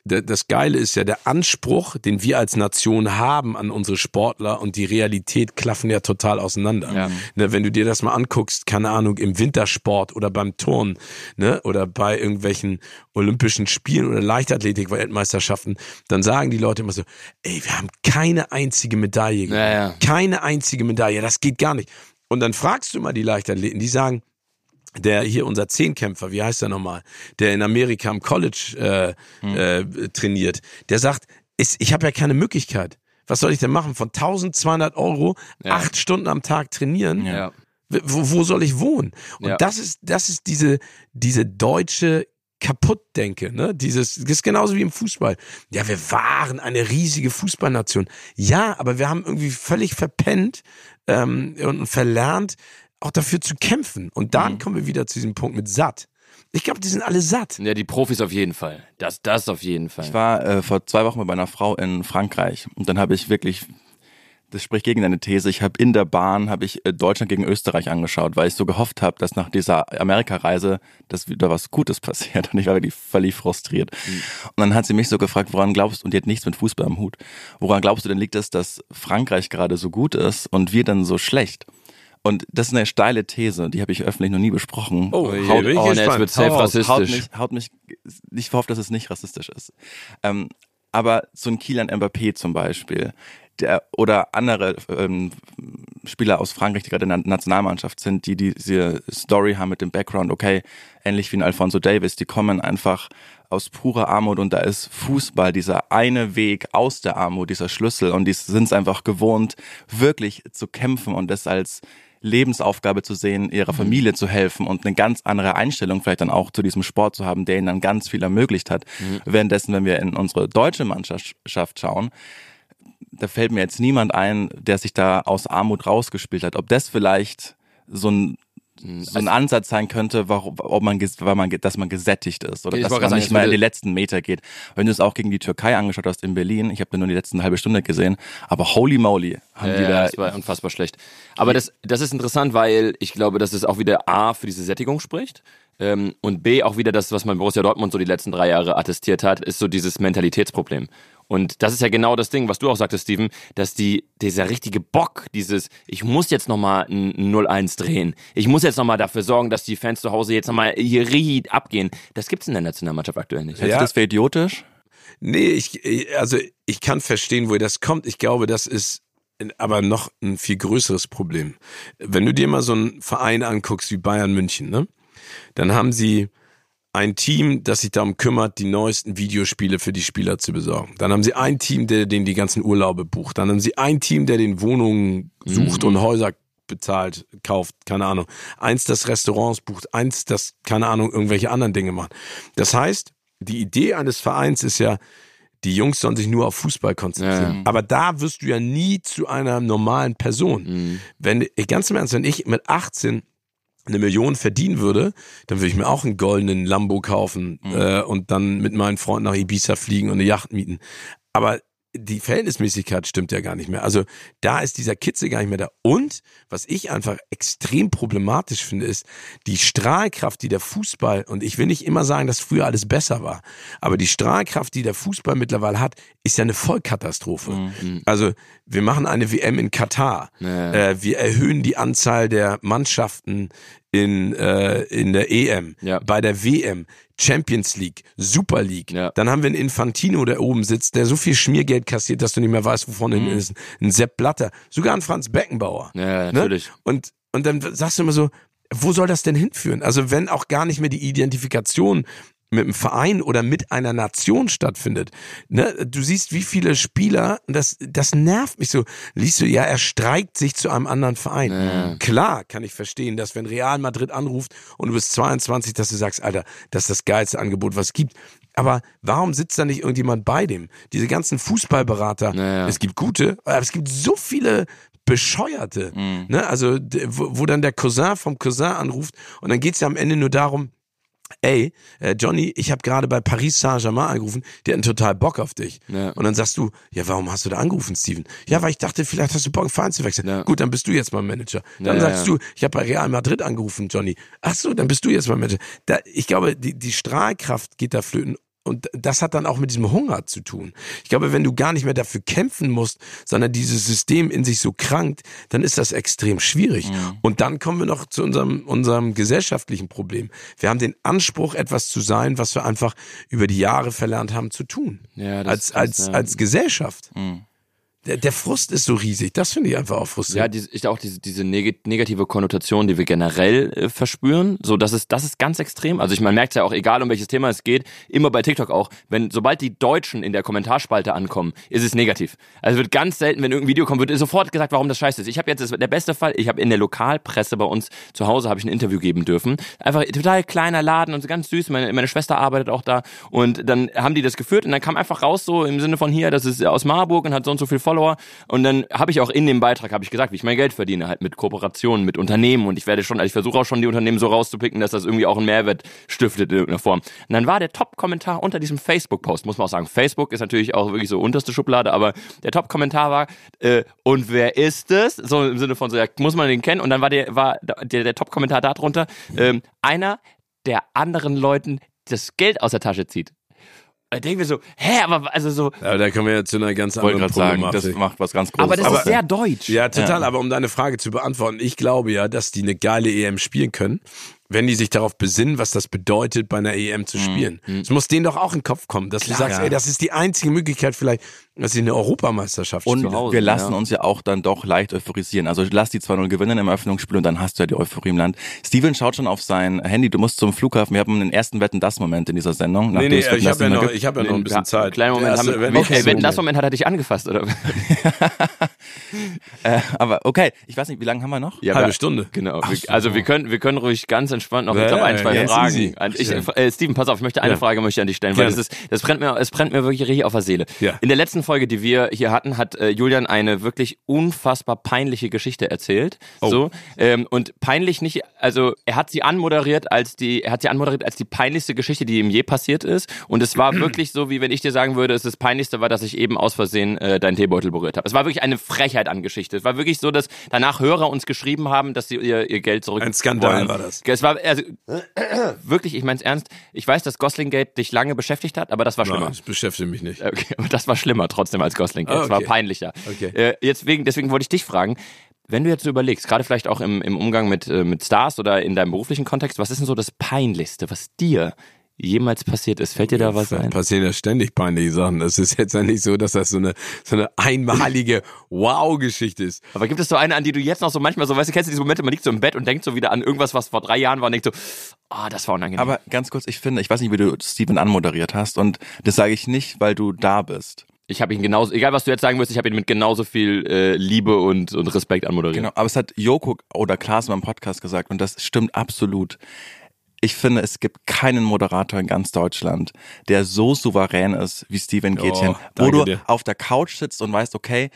d- das Geile ist ja der Anspruch, den wir als Nation haben an unsere Sportler und die Realität klaffen ja total auseinander. Ja. Ne, wenn du dir das mal anguckst, keine Ahnung, im Wintersport oder beim Turnen, ne, oder bei irgendwelchen Olympischen Spielen oder Leichtathletik-Weltmeisterschaften, dann sagen die Leute immer so, ey, wir haben keine einzige Medaille. Ja, ja. Keine einzige Medaille, das geht gar nicht. Und dann fragst du mal die Leichtathleten, die sagen, der hier unser Zehnkämpfer, wie heißt er nochmal, der in Amerika am College äh, äh, trainiert, der sagt, ist, ich habe ja keine Möglichkeit. Was soll ich denn machen? Von 1200 Euro Ja. acht Stunden am Tag trainieren? ja. Wo, wo soll ich wohnen? Und Ja. das ist, das ist diese, diese deutsche Kaputtdenke, ne? Dieses, das ist genauso wie im Fußball. Ja, wir waren eine riesige Fußballnation. Ja, aber wir haben irgendwie völlig verpennt ähm, und verlernt, auch dafür zu kämpfen. Und dann Mhm. kommen wir wieder zu diesem Punkt mit satt. Ich glaube, die sind alle satt. Ja, die Profis auf jeden Fall. Das, das auf jeden Fall. Ich war äh, vor zwei Wochen mit meiner Frau in Frankreich und dann habe ich wirklich, das spricht gegen deine These, ich habe in der Bahn habe ich äh, Deutschland gegen Österreich angeschaut, weil ich so gehofft habe, dass nach dieser Amerikareise, dass wieder was Gutes passiert und ich war wirklich völlig frustriert. Und dann hat sie mich so gefragt, woran glaubst du, und die hat nichts mit Fußball am Hut, woran glaubst du denn liegt es, dass Frankreich gerade so gut ist und wir dann so schlecht? Und das ist eine steile These, die habe ich öffentlich noch nie besprochen. Oh, Ui, haut- oh, ne, gespannt. wird safe rassistisch. haut mich, haut mich, ich hoffe, dass es nicht rassistisch ist. Ähm, aber so ein Kilian Mbappé zum Beispiel, der, oder andere ähm, Spieler aus Frankreich, die gerade in der Nationalmannschaft sind, die diese Story haben mit dem Background, okay, ähnlich wie ein Alfonso Davis, die kommen einfach aus purer Armut und da ist Fußball dieser eine Weg aus der Armut, dieser Schlüssel und die sind es einfach gewohnt, wirklich zu kämpfen und das als Lebensaufgabe zu sehen, ihrer Familie zu helfen und eine ganz andere Einstellung vielleicht dann auch zu diesem Sport zu haben, der ihnen dann ganz viel ermöglicht hat. Währenddessen, wenn wir in unsere deutsche Mannschaft schauen, da fällt mir jetzt niemand ein, der sich da aus Armut rausgespielt hat. Ob das vielleicht so ein so ein Ansatz sein könnte, warum, ob man, weil man, dass man gesättigt ist oder Ich dass man nicht es in würde- die letzten Meter geht. Wenn du es auch gegen die Türkei angeschaut hast in Berlin, ich habe nur die letzten halbe Stunde gesehen, aber holy moly, haben die Ja, da das war unfassbar schlecht. Aber das, das ist interessant, weil ich glaube, dass es auch wieder A für diese Sättigung spricht. Ähm, und B auch wieder das, was man Borussia Dortmund so die letzten drei Jahre attestiert hat, ist so dieses Mentalitätsproblem. Und das ist ja genau das Ding, was du auch sagtest, Steven, dass die, dieser richtige Bock, dieses, ich muss jetzt nochmal ein 0-1 drehen, ich muss jetzt nochmal dafür sorgen, dass die Fans zu Hause jetzt nochmal hier richtig abgehen, das gibt's in der Nationalmannschaft aktuell nicht. Ja. du das für idiotisch? Nee, ich, also ich kann verstehen, woher das kommt. Ich glaube, das ist aber noch ein viel größeres Problem. Wenn du dir mal so einen Verein anguckst wie Bayern München, ne? Dann haben sie ein Team, das sich darum kümmert, die neuesten Videospiele für die Spieler zu besorgen. Dann haben sie ein Team, der den die ganzen Urlaube bucht. Dann haben sie ein Team, der den Wohnungen sucht und Häuser bezahlt, kauft, keine Ahnung. Eins, das Restaurants bucht, eins, das, keine Ahnung, irgendwelche anderen Dinge macht. Das heißt, die Idee eines Vereins ist ja, die Jungs sollen sich nur auf Fußball konzentrieren. Ja. Aber da wirst du ja nie zu einer normalen Person. Mhm. Wenn, ganz im Ernst, wenn ich mit 18 eine Million verdienen würde, dann würde ich mir auch einen goldenen Lambo kaufen äh, und dann mit meinen Freunden nach Ibiza fliegen und eine Yacht mieten. Aber die Verhältnismäßigkeit stimmt ja gar nicht mehr. Also da ist dieser Kitzel gar nicht mehr da. Und was ich einfach extrem problematisch finde, ist die Strahlkraft, die der Fußball, und ich will nicht immer sagen, dass früher alles besser war, aber die Strahlkraft, die der Fußball mittlerweile hat, ist ja eine Vollkatastrophe. Also wir machen eine WM in Katar. Ja. Äh, wir erhöhen die Anzahl der Mannschaften in, äh, in der EM, Ja. bei der WM, Champions League, Super League. Ja. Dann haben wir einen Infantino, der oben sitzt, der so viel Schmiergeld kassiert, dass du nicht mehr weißt, wovon Mhm. ist. Ein Sepp Blatter, sogar ein Franz Beckenbauer. Ja, Ne? natürlich. Und, und dann sagst du immer so, wo soll das denn hinführen? Also wenn auch gar nicht mehr die Identifikation mit einem Verein oder mit einer Nation stattfindet. Ne? Du siehst, wie viele Spieler, das, das nervt mich so. Liest du, ja, er streikt sich zu einem anderen Verein. Klar kann ich verstehen, dass wenn Real Madrid anruft und du bist 22, dass du sagst, Alter, das ist das geilste Angebot, was es gibt. Aber warum sitzt da nicht irgendjemand bei dem? Diese ganzen Fußballberater, Naja. es gibt gute, aber es gibt so viele Bescheuerte. Ne? Also, wo, wo dann der Cousin vom Cousin anruft und dann geht's ja am Ende nur darum, ey, äh, Johnny, ich habe gerade bei Paris Saint-Germain angerufen, die hatten total Bock auf dich. Ja. Und dann sagst du, ja, warum hast du da angerufen, Steven? Ja, weil ich dachte, vielleicht hast du Bock, einen Verein zu wechseln. Ja. Gut, dann bist du jetzt mein Manager. Dann Ja, sagst du, ich habe bei Real Madrid angerufen, Johnny. Ach so, dann bist du jetzt mein Manager. Da, ich glaube, die, die Strahlkraft geht da flöten. Und das hat dann auch mit diesem Hunger zu tun. Ich glaube, wenn du gar nicht mehr dafür kämpfen musst, sondern dieses System in sich so krankt, dann ist das extrem schwierig. Und dann kommen wir noch zu unserem, unserem gesellschaftlichen Problem. Wir haben den Anspruch, etwas zu sein, was wir einfach über die Jahre verlernt haben zu tun. Ja, das als, als, ja. als Gesellschaft. Der, der Frust ist so riesig. Das finde ich einfach auch Ja, frustrierend. diese, ich auch diese, diese neg negative Konnotation, die wir generell äh, verspüren, so das ist das ist ganz extrem. Also ich man merkt ja auch, egal um welches Thema es geht, immer bei TikTok auch, wenn sobald die Deutschen in der Kommentarspalte ankommen, ist es negativ. Also wird ganz selten, wenn irgendein Video kommt, wird sofort gesagt, warum das scheiße ist. Ich habe jetzt das, der beste Fall, ich habe in der Lokalpresse bei uns zu Hause habe ich ein Interview geben dürfen. Einfach total kleiner Laden und ganz süß. Meine, meine Schwester arbeitet auch da und dann haben die das geführt und dann kam einfach raus so im Sinne von hier, das ist aus Marburg und hat so und so viel Follower und dann habe ich auch in dem Beitrag habe ich gesagt, wie ich mein Geld verdiene halt mit Kooperationen mit Unternehmen und ich werde schon, also ich versuche auch schon die Unternehmen so rauszupicken, dass das irgendwie auch einen Mehrwert stiftet in irgendeiner Form. Und dann war der Top-Kommentar unter diesem Facebook-Post, muss man auch sagen, Facebook ist natürlich auch wirklich so unterste Schublade, aber der Top-Kommentar war äh, und wer ist es? So im Sinne von so, ja, muss man den kennen? Und dann war der war der, der Top-Kommentar darunter ähm, einer, der anderen Leuten das Geld aus der Tasche zieht. Da denken wir so, hä, aber also so, Aber da kommen wir ja zu einer ganz Ich wollte anderen gerade sagen, das macht was ganz Großes. aber das aus. ist sehr deutsch. Ja, total. Aber um deine Frage zu beantworten, ich glaube ja, dass die eine geile EM spielen können, wenn die sich darauf besinnen, was das bedeutet, bei einer EM zu spielen. Es muss denen doch auch in den Kopf kommen, dass du sagst, ja. ey, das ist die einzige Möglichkeit vielleicht, dass sie eine Europameisterschaft Und spielen. Hause, wir lassen ja. uns ja auch dann doch leicht euphorisieren. Also lass die 2-0 gewinnen im Eröffnungsspiel und dann hast du ja die Euphorie im Land. Steven schaut schon auf sein Handy, du musst zum Flughafen. Wir haben den ersten Wetten-Das-Moment in dieser Sendung. Nee, nee, ich habe ja, noch, ich hab ja noch ein bisschen Zeit. Kleinen Moment, Der haben wir, okay, wenn das Moment hat er dich angefasst, oder? Äh, aber okay, ich weiß nicht, wie lange haben wir noch? Ja, Halbe Stunde. Genau. Wir, also wir können, wir können ruhig ganz entspannt noch, ich glaube, ein, zwei Ja, ist Fragen. An, ich, äh, Steven, pass auf, ich möchte eine. Frage möchte ich an dich stellen, weil das ist, das brennt mir, es brennt mir wirklich richtig auf der Seele. In der letzten Folge, die wir hier hatten, hat äh, Julian eine wirklich unfassbar peinliche Geschichte erzählt. Oh. So ähm, und peinlich nicht, also er hat sie anmoderiert als die, er hat sie anmoderiert als die peinlichste Geschichte, die ihm je passiert ist. Und es war wirklich so, wie wenn ich dir sagen würde, es das peinlichste war, dass ich eben aus Versehen äh, deinen Teebeutel berührt habe. Es war wirklich eine Frechheit an Geschichte. Es war wirklich so, dass danach Hörer uns geschrieben haben, dass sie ihr, ihr Geld zurück Ein Skandal wollen. war das. Es war also wirklich, ich meine es ernst. Ich weiß, dass Gosling Gate dich lange beschäftigt hat, aber das war schlimmer. Nein, das beschäftigt mich nicht. Okay, aber das war schlimmer trotzdem als Gosling Gate. Ah, Das war okay. peinlicher. Okay. Äh, jetzt wegen, deswegen wollte ich dich fragen, wenn du jetzt so überlegst, gerade vielleicht auch im, im Umgang mit, äh, mit Stars oder in deinem beruflichen Kontext, was ist denn so das Peinlichste, was dir jemals passiert ist? Fällt dir da was ein? passieren ja ständig peinliche Sachen. Es ist jetzt ja nicht so, dass das so eine, so eine einmalige Wow-Geschichte ist. Aber gibt es so eine, an die du jetzt noch so manchmal so, weißt du, kennst du diese Momente, man liegt so im Bett und denkt so wieder an irgendwas, was vor drei Jahren war und denkt so, ah, das war unangenehm. Aber ganz kurz, ich finde, ich weiß nicht, wie du Steven anmoderiert hast und das sage ich nicht, weil du da bist. ich habe ihn genauso, egal was du jetzt sagen wirst, ich habe ihn mit genauso viel äh, Liebe und, und Respekt anmoderiert. Genau, aber es hat Joko oder Klaas in meinem Podcast gesagt und das stimmt absolut. Ich finde, es gibt keinen Moderator in ganz Deutschland, der so souverän ist wie Steven Gätchen, wo danke du dir. auf der Couch sitzt und weißt, okay,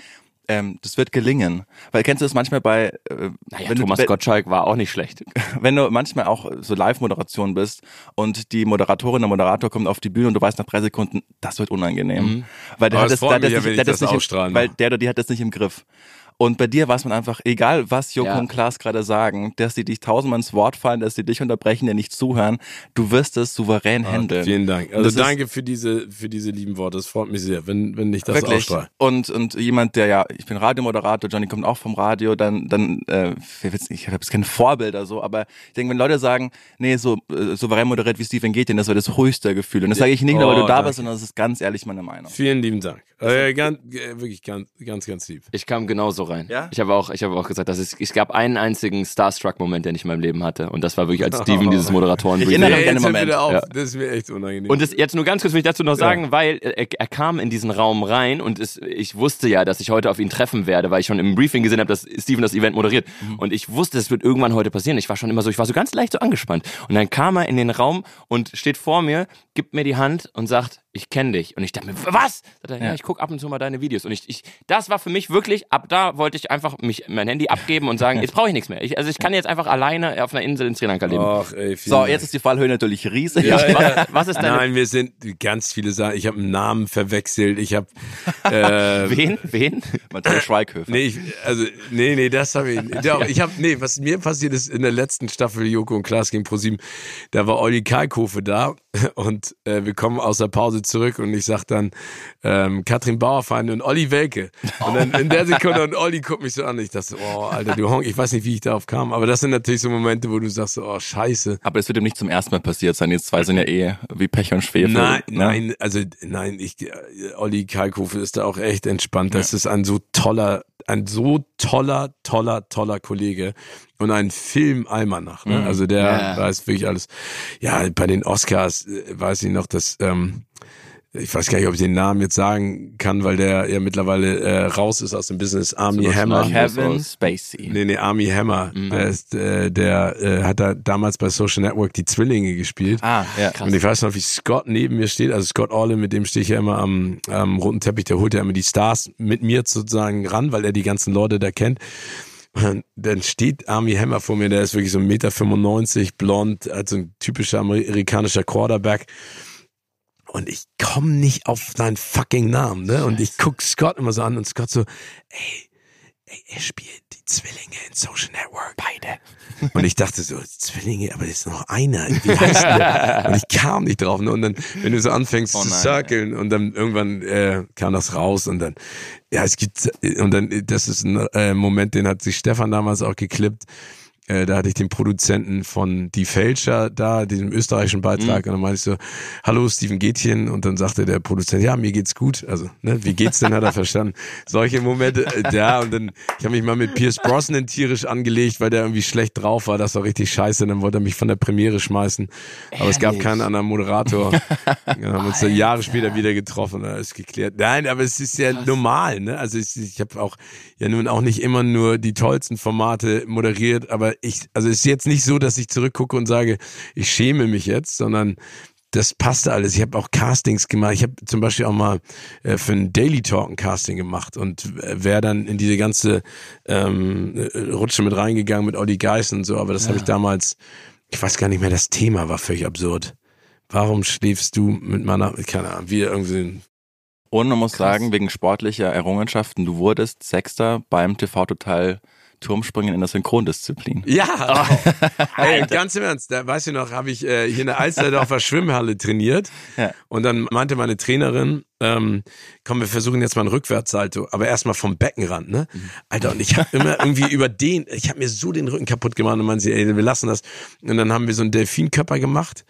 ähm, das wird gelingen. Weil kennst du das manchmal bei, äh, Naja, wenn, Thomas du, Gottschalk war auch nicht schlecht. wenn du manchmal auch so Live-Moderation bist und die Moderatorin, der Moderator kommt auf die Bühne und du weißt nach drei Sekunden, das wird unangenehm. Weil der Aber hat das, der ja, das wenn nicht, der ich hat das das nicht, im, weil der oder die hat das nicht im Griff. Und bei dir weiß man einfach, egal was Joko Ja. und Klaas gerade sagen, dass sie dich tausendmal ins Wort fallen, dass sie dich unterbrechen, dir nicht zuhören, du wirst es souverän handeln. Vielen Dank. Also danke für diese, für diese lieben Worte. Das freut mich sehr, wenn, wenn ich das Wirklich. ausstrahle. Und, und jemand, der ja, ich bin Radiomoderator, Johnny kommt auch vom Radio, dann, dann, äh, ich habe jetzt keine Vorbilder so, aber ich denke, wenn Leute sagen, nee, so äh, souverän moderiert wie Steven Gätchen, das wäre das höchste Gefühl. Und das sage ich nicht nur, weil Oh, du da danke. bist, sondern das ist ganz ehrlich meine Meinung. Vielen lieben Dank. Äh, ganz, äh, wirklich ganz, ganz, ganz lieb. Ich kam genauso rein. Ja? Ich habe auch, ich habe auch gesagt, dass es, es gab einen einzigen Starstruck-Moment, den ich in meinem Leben hatte. Und das war wirklich, als Steven dieses moderatoren Ich erinnere mich an den Moment. wieder auf. Ja. Das ist mir echt unangenehm. Und das, jetzt nur ganz kurz will ich dazu noch sagen, weil er, er kam in diesen Raum rein und es, ich wusste ja, dass ich heute auf ihn treffen werde, weil ich schon im Briefing gesehen habe, dass Steven das Event moderiert. Und ich wusste, es wird irgendwann heute passieren. Ich war schon immer so, ich war so ganz leicht so angespannt. Und dann kam er in den Raum und steht vor mir, gibt mir die Hand und sagt, ich kenne dich. Und ich dachte mir, was? Sagt er, ja, Ja. ich gucke ab und zu mal deine Videos. Und ich, ich, das war für mich wirklich, ab da wollte ich einfach mich, mein Handy abgeben und sagen, jetzt brauche ich nichts mehr. Ich, also ich kann jetzt einfach alleine auf einer Insel in Sri Lanka leben. Ach, ey, So, Dank. jetzt ist die Fallhöhe natürlich riesig. Was, was ist deine, Nein, wir sind ganz viele Sachen. Ich habe einen Namen verwechselt. Ich habe äh, wen, wen? Matthias Schweighöfer. Nee, ich, also nee, nee, das habe ich. Doch, ich habe nee, was mir passiert ist in der letzten Staffel Joko und Klaas gegen ProSieben, da war Olli Kalkofe da und äh, wir kommen aus der Pause zurück und ich sag dann ähm, Katrin Bauerfeind und Olli Welke und dann in der Sekunde und Olli guckt mich so an, ich dachte, oh Alter, du Honk, ich weiß nicht, wie ich darauf kam, aber das sind natürlich so Momente, wo du sagst, oh Scheiße. Aber das wird ihm nicht zum ersten Mal passiert sein. Jetzt zwei sind ja eh wie Pech und Schwefel. Nein, ne? nein, also nein, ich, äh, Olli Kalkofe ist da auch echt entspannt. Das ist ein so toller, ein so toller, toller, toller Kollege und ein Filmalmanach. Ne? Also der Ja. weiß wirklich alles. Ja, bei den Oscars äh, weiß ich noch, dass ähm, ich weiß gar nicht, ob ich den Namen jetzt sagen kann, weil der ja mittlerweile äh, raus ist aus dem Business. Army was Hammer. Kevin. Spacey. Nee, nee, Army Hammer. Der, ist, äh, der äh, hat da damals bei Social Network die Zwillinge gespielt. Ah, ja. Und ich weiß noch, wie Scott neben mir steht. Also Scott Orle, mit dem stehe ich ja immer am, am roten Teppich. Der holt ja immer die Stars mit mir sozusagen ran, weil er die ganzen Leute da kennt. Und dann steht Army Hammer vor mir, der ist wirklich so 1,95 Meter, blond, also ein typischer amerikanischer Quarterback. Und ich komme nicht auf seinen fucking Namen, ne? Und ich guck Scott immer so an und Scott so, ey, ey, er spielt die Zwillinge in Social Network. Beide. Und ich dachte so, Zwillinge, aber das ist noch einer. Wie heißt der? Und ich kam nicht drauf. Ne? Und dann, wenn du so anfängst Oh zu circlen und dann irgendwann äh, kam das raus und dann, ja, es gibt, und dann, das ist ein äh, Moment, den hat sich Stefan damals auch geklippt. Äh, da hatte ich den Produzenten von Die Fälscher da, diesem österreichischen Beitrag, und dann meinte ich so, hallo Steven Gätchen, und dann sagte der Produzent, ja, mir geht's gut, also, ne, wie geht's denn, hat er verstanden. Solche Momente, äh, ja, und dann, ich habe mich mal mit Pierce Brosnan tierisch angelegt, weil der irgendwie schlecht drauf war, das war richtig scheiße, dann wollte er mich von der Premiere schmeißen, aber es gab keinen anderen Moderator. Dann haben wir uns dann Jahre später wieder getroffen, da ist geklärt. Nein, aber es ist ja normal, ne, also ich, ich habe auch, ja nun auch nicht immer nur die tollsten Formate moderiert, aber ich, also es ist jetzt nicht so, dass ich zurückgucke und sage, ich schäme mich jetzt, sondern das passte alles. Ich habe auch Castings gemacht. Ich habe zum Beispiel auch mal äh, für ein Daily Talk ein Casting gemacht und wäre dann in diese ganze ähm, äh, Rutsche mit reingegangen mit Olli Geiss und so. Aber das ja. habe ich damals, ich weiß gar nicht mehr, das Thema war völlig absurd. Warum schläfst du mit meiner, keine Ahnung, wie irgendwie und man muss Krass. sagen, wegen sportlicher Errungenschaften, du wurdest Sechster beim TV Total Turmspringen in der Synchrondisziplin. Ja, oh. Ey, ganz im Ernst, da weißt du noch, habe ich äh, hier in der Alsterdorfer Schwimmhalle trainiert ja. und dann meinte meine Trainerin, ähm, komm, wir versuchen jetzt mal ein Rückwärtssalto, aber erstmal vom Beckenrand, ne? Mhm. Alter, und ich habe immer irgendwie über den, ich habe mir so den Rücken kaputt gemacht und man sie, ey, wir lassen das. Und dann haben wir so einen Delfinkörper gemacht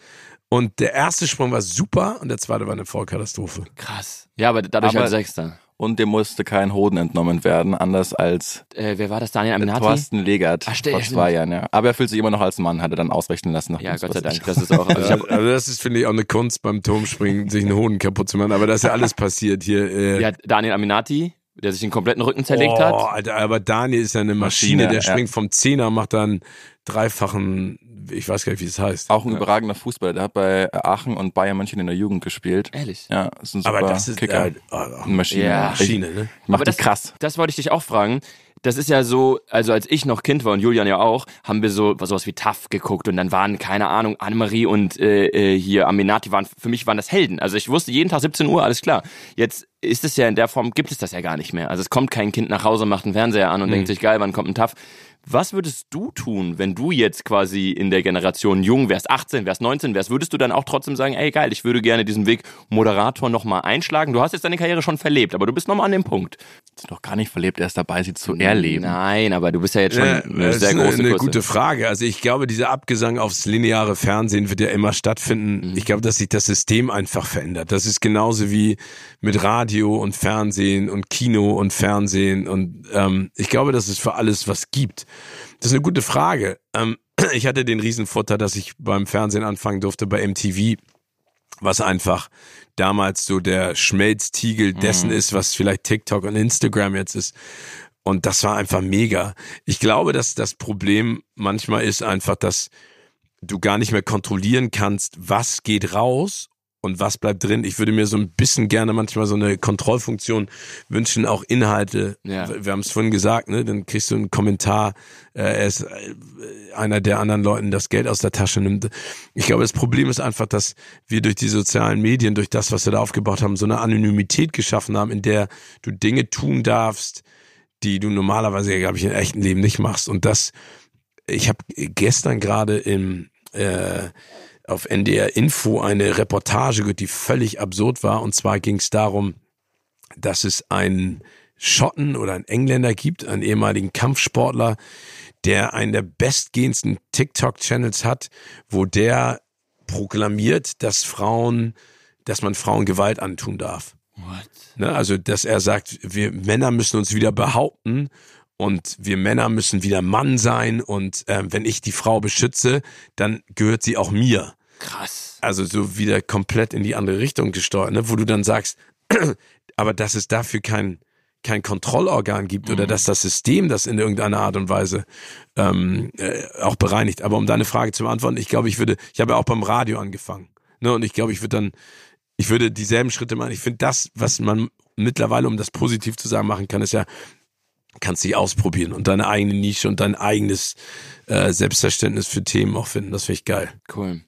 und der erste Sprung war super und der zweite war eine Vollkatastrophe. Krass. Ja, aber dadurch aber, halt Sechster. Und dem musste kein Hoden entnommen werden, anders als äh, wer war das? Daniel Aminati? Thorsten Legert Ach, vor zwei Jahren, ja. Aber er fühlt sich immer noch als Mann, hat er dann ausrechnen lassen. Ja, Gott sei Dank. Das ist auch. Also, also, also das ist finde ich auch eine Kunst beim Turmspringen, sich einen Hoden kaputt zu machen. Aber das ist ja alles passiert hier. Äh. Ja, Daniel Aminati, der sich den kompletten Rücken zerlegt oh, hat. Alter, aber Daniel ist ja eine Maschine, Maschine der ja. springt vom Zehner, macht dann dreifachen ich weiß gar nicht, wie es heißt. Auch ein ja. überragender Fußballer. Der hat bei Aachen und Bayern München in der Jugend gespielt. Ehrlich? Ja, ist ein super Aber das ist Kicker. Äh, oh, eine Maschine. Ja. Maschine, ne? Macht Aber das krass. Das wollte ich dich auch fragen. Das ist ja so, also als ich noch Kind war und Julian ja auch, haben wir so sowas wie TAF geguckt und dann waren, keine Ahnung, Annemarie und äh, äh, hier Aminati waren, für mich waren das Helden. Also ich wusste jeden Tag 17 Uhr, alles klar. Jetzt ist es ja in der Form, gibt es das ja gar nicht mehr. Also es kommt kein Kind nach Hause, macht einen Fernseher an und mhm. denkt sich, geil, wann kommt ein TAF? Was würdest du tun, wenn du jetzt quasi in der Generation jung wärst, 18, wärst 19 wärst, würdest du dann auch trotzdem sagen, ey geil, ich würde gerne diesen Weg Moderator nochmal einschlagen? Du hast jetzt deine Karriere schon verlebt, aber du bist nochmal an dem Punkt. Ist noch gar nicht verlebt, er ist dabei, sie zu erleben. Nein, aber du bist ja jetzt schon ja, eine sehr große eine, eine gute Frage. Also ich glaube, dieser Abgesang aufs lineare Fernsehen wird ja immer stattfinden. Mhm. Ich glaube, dass sich das System einfach verändert. Das ist genauso wie mit Radio und Fernsehen und Kino und Fernsehen und ähm, ich glaube, dass es für alles was gibt. Das ist eine gute Frage. Ähm, ich hatte den Riesenvorteil, dass ich beim Fernsehen anfangen durfte bei MTV, was einfach damals so der Schmelztiegel dessen mhm. ist, was vielleicht TikTok und Instagram jetzt ist. Und das war einfach mega. Ich glaube, dass das Problem manchmal ist einfach, dass du gar nicht mehr kontrollieren kannst, was geht raus und was bleibt drin. Ich würde mir so ein bisschen gerne manchmal so eine Kontrollfunktion wünschen, auch Inhalte. Ja. Wir haben es vorhin gesagt, ne? Dann kriegst du einen Kommentar, äh, er ist äh, einer der anderen Leuten das Geld aus der Tasche nimmt. Ich glaube, das Problem ist einfach, dass wir durch die sozialen Medien, durch das, was wir da aufgebaut haben, so eine Anonymität geschaffen haben, in der du Dinge tun darfst, die du normalerweise, glaube ich, im echten Leben nicht machst. Und das, ich habe gestern gerade im äh, auf NDR Info eine Reportage gehört, die völlig absurd war. Und zwar ging es darum, dass es einen Schotten oder einen Engländer gibt, einen ehemaligen Kampfsportler, der einen der bestgehendsten TikTok-Channels hat, wo der proklamiert, dass Frauen, dass man Frauen Gewalt antun darf. What? Ne, also, dass er sagt, wir Männer müssen uns wieder behaupten und wir Männer müssen wieder Mann sein und äh, wenn ich die Frau beschütze, dann gehört sie auch mir. Krass. Also so wieder komplett in die andere Richtung gesteuert, ne? wo du dann sagst, aber dass es dafür kein kein Kontrollorgan gibt mhm. oder dass das System das in irgendeiner Art und Weise ähm, äh, auch bereinigt. Aber um deine Frage zu beantworten, ich glaube, ich würde, ich habe ja auch beim Radio angefangen, ne? Und ich glaube, ich würde dann, ich würde dieselben Schritte machen. Ich finde das, was man mittlerweile, um das positiv zu sagen, machen kann, ist ja kannst dich ausprobieren und deine eigene Nische und dein eigenes äh, Selbstverständnis für Themen auch finden. Das finde ich geil. Cool.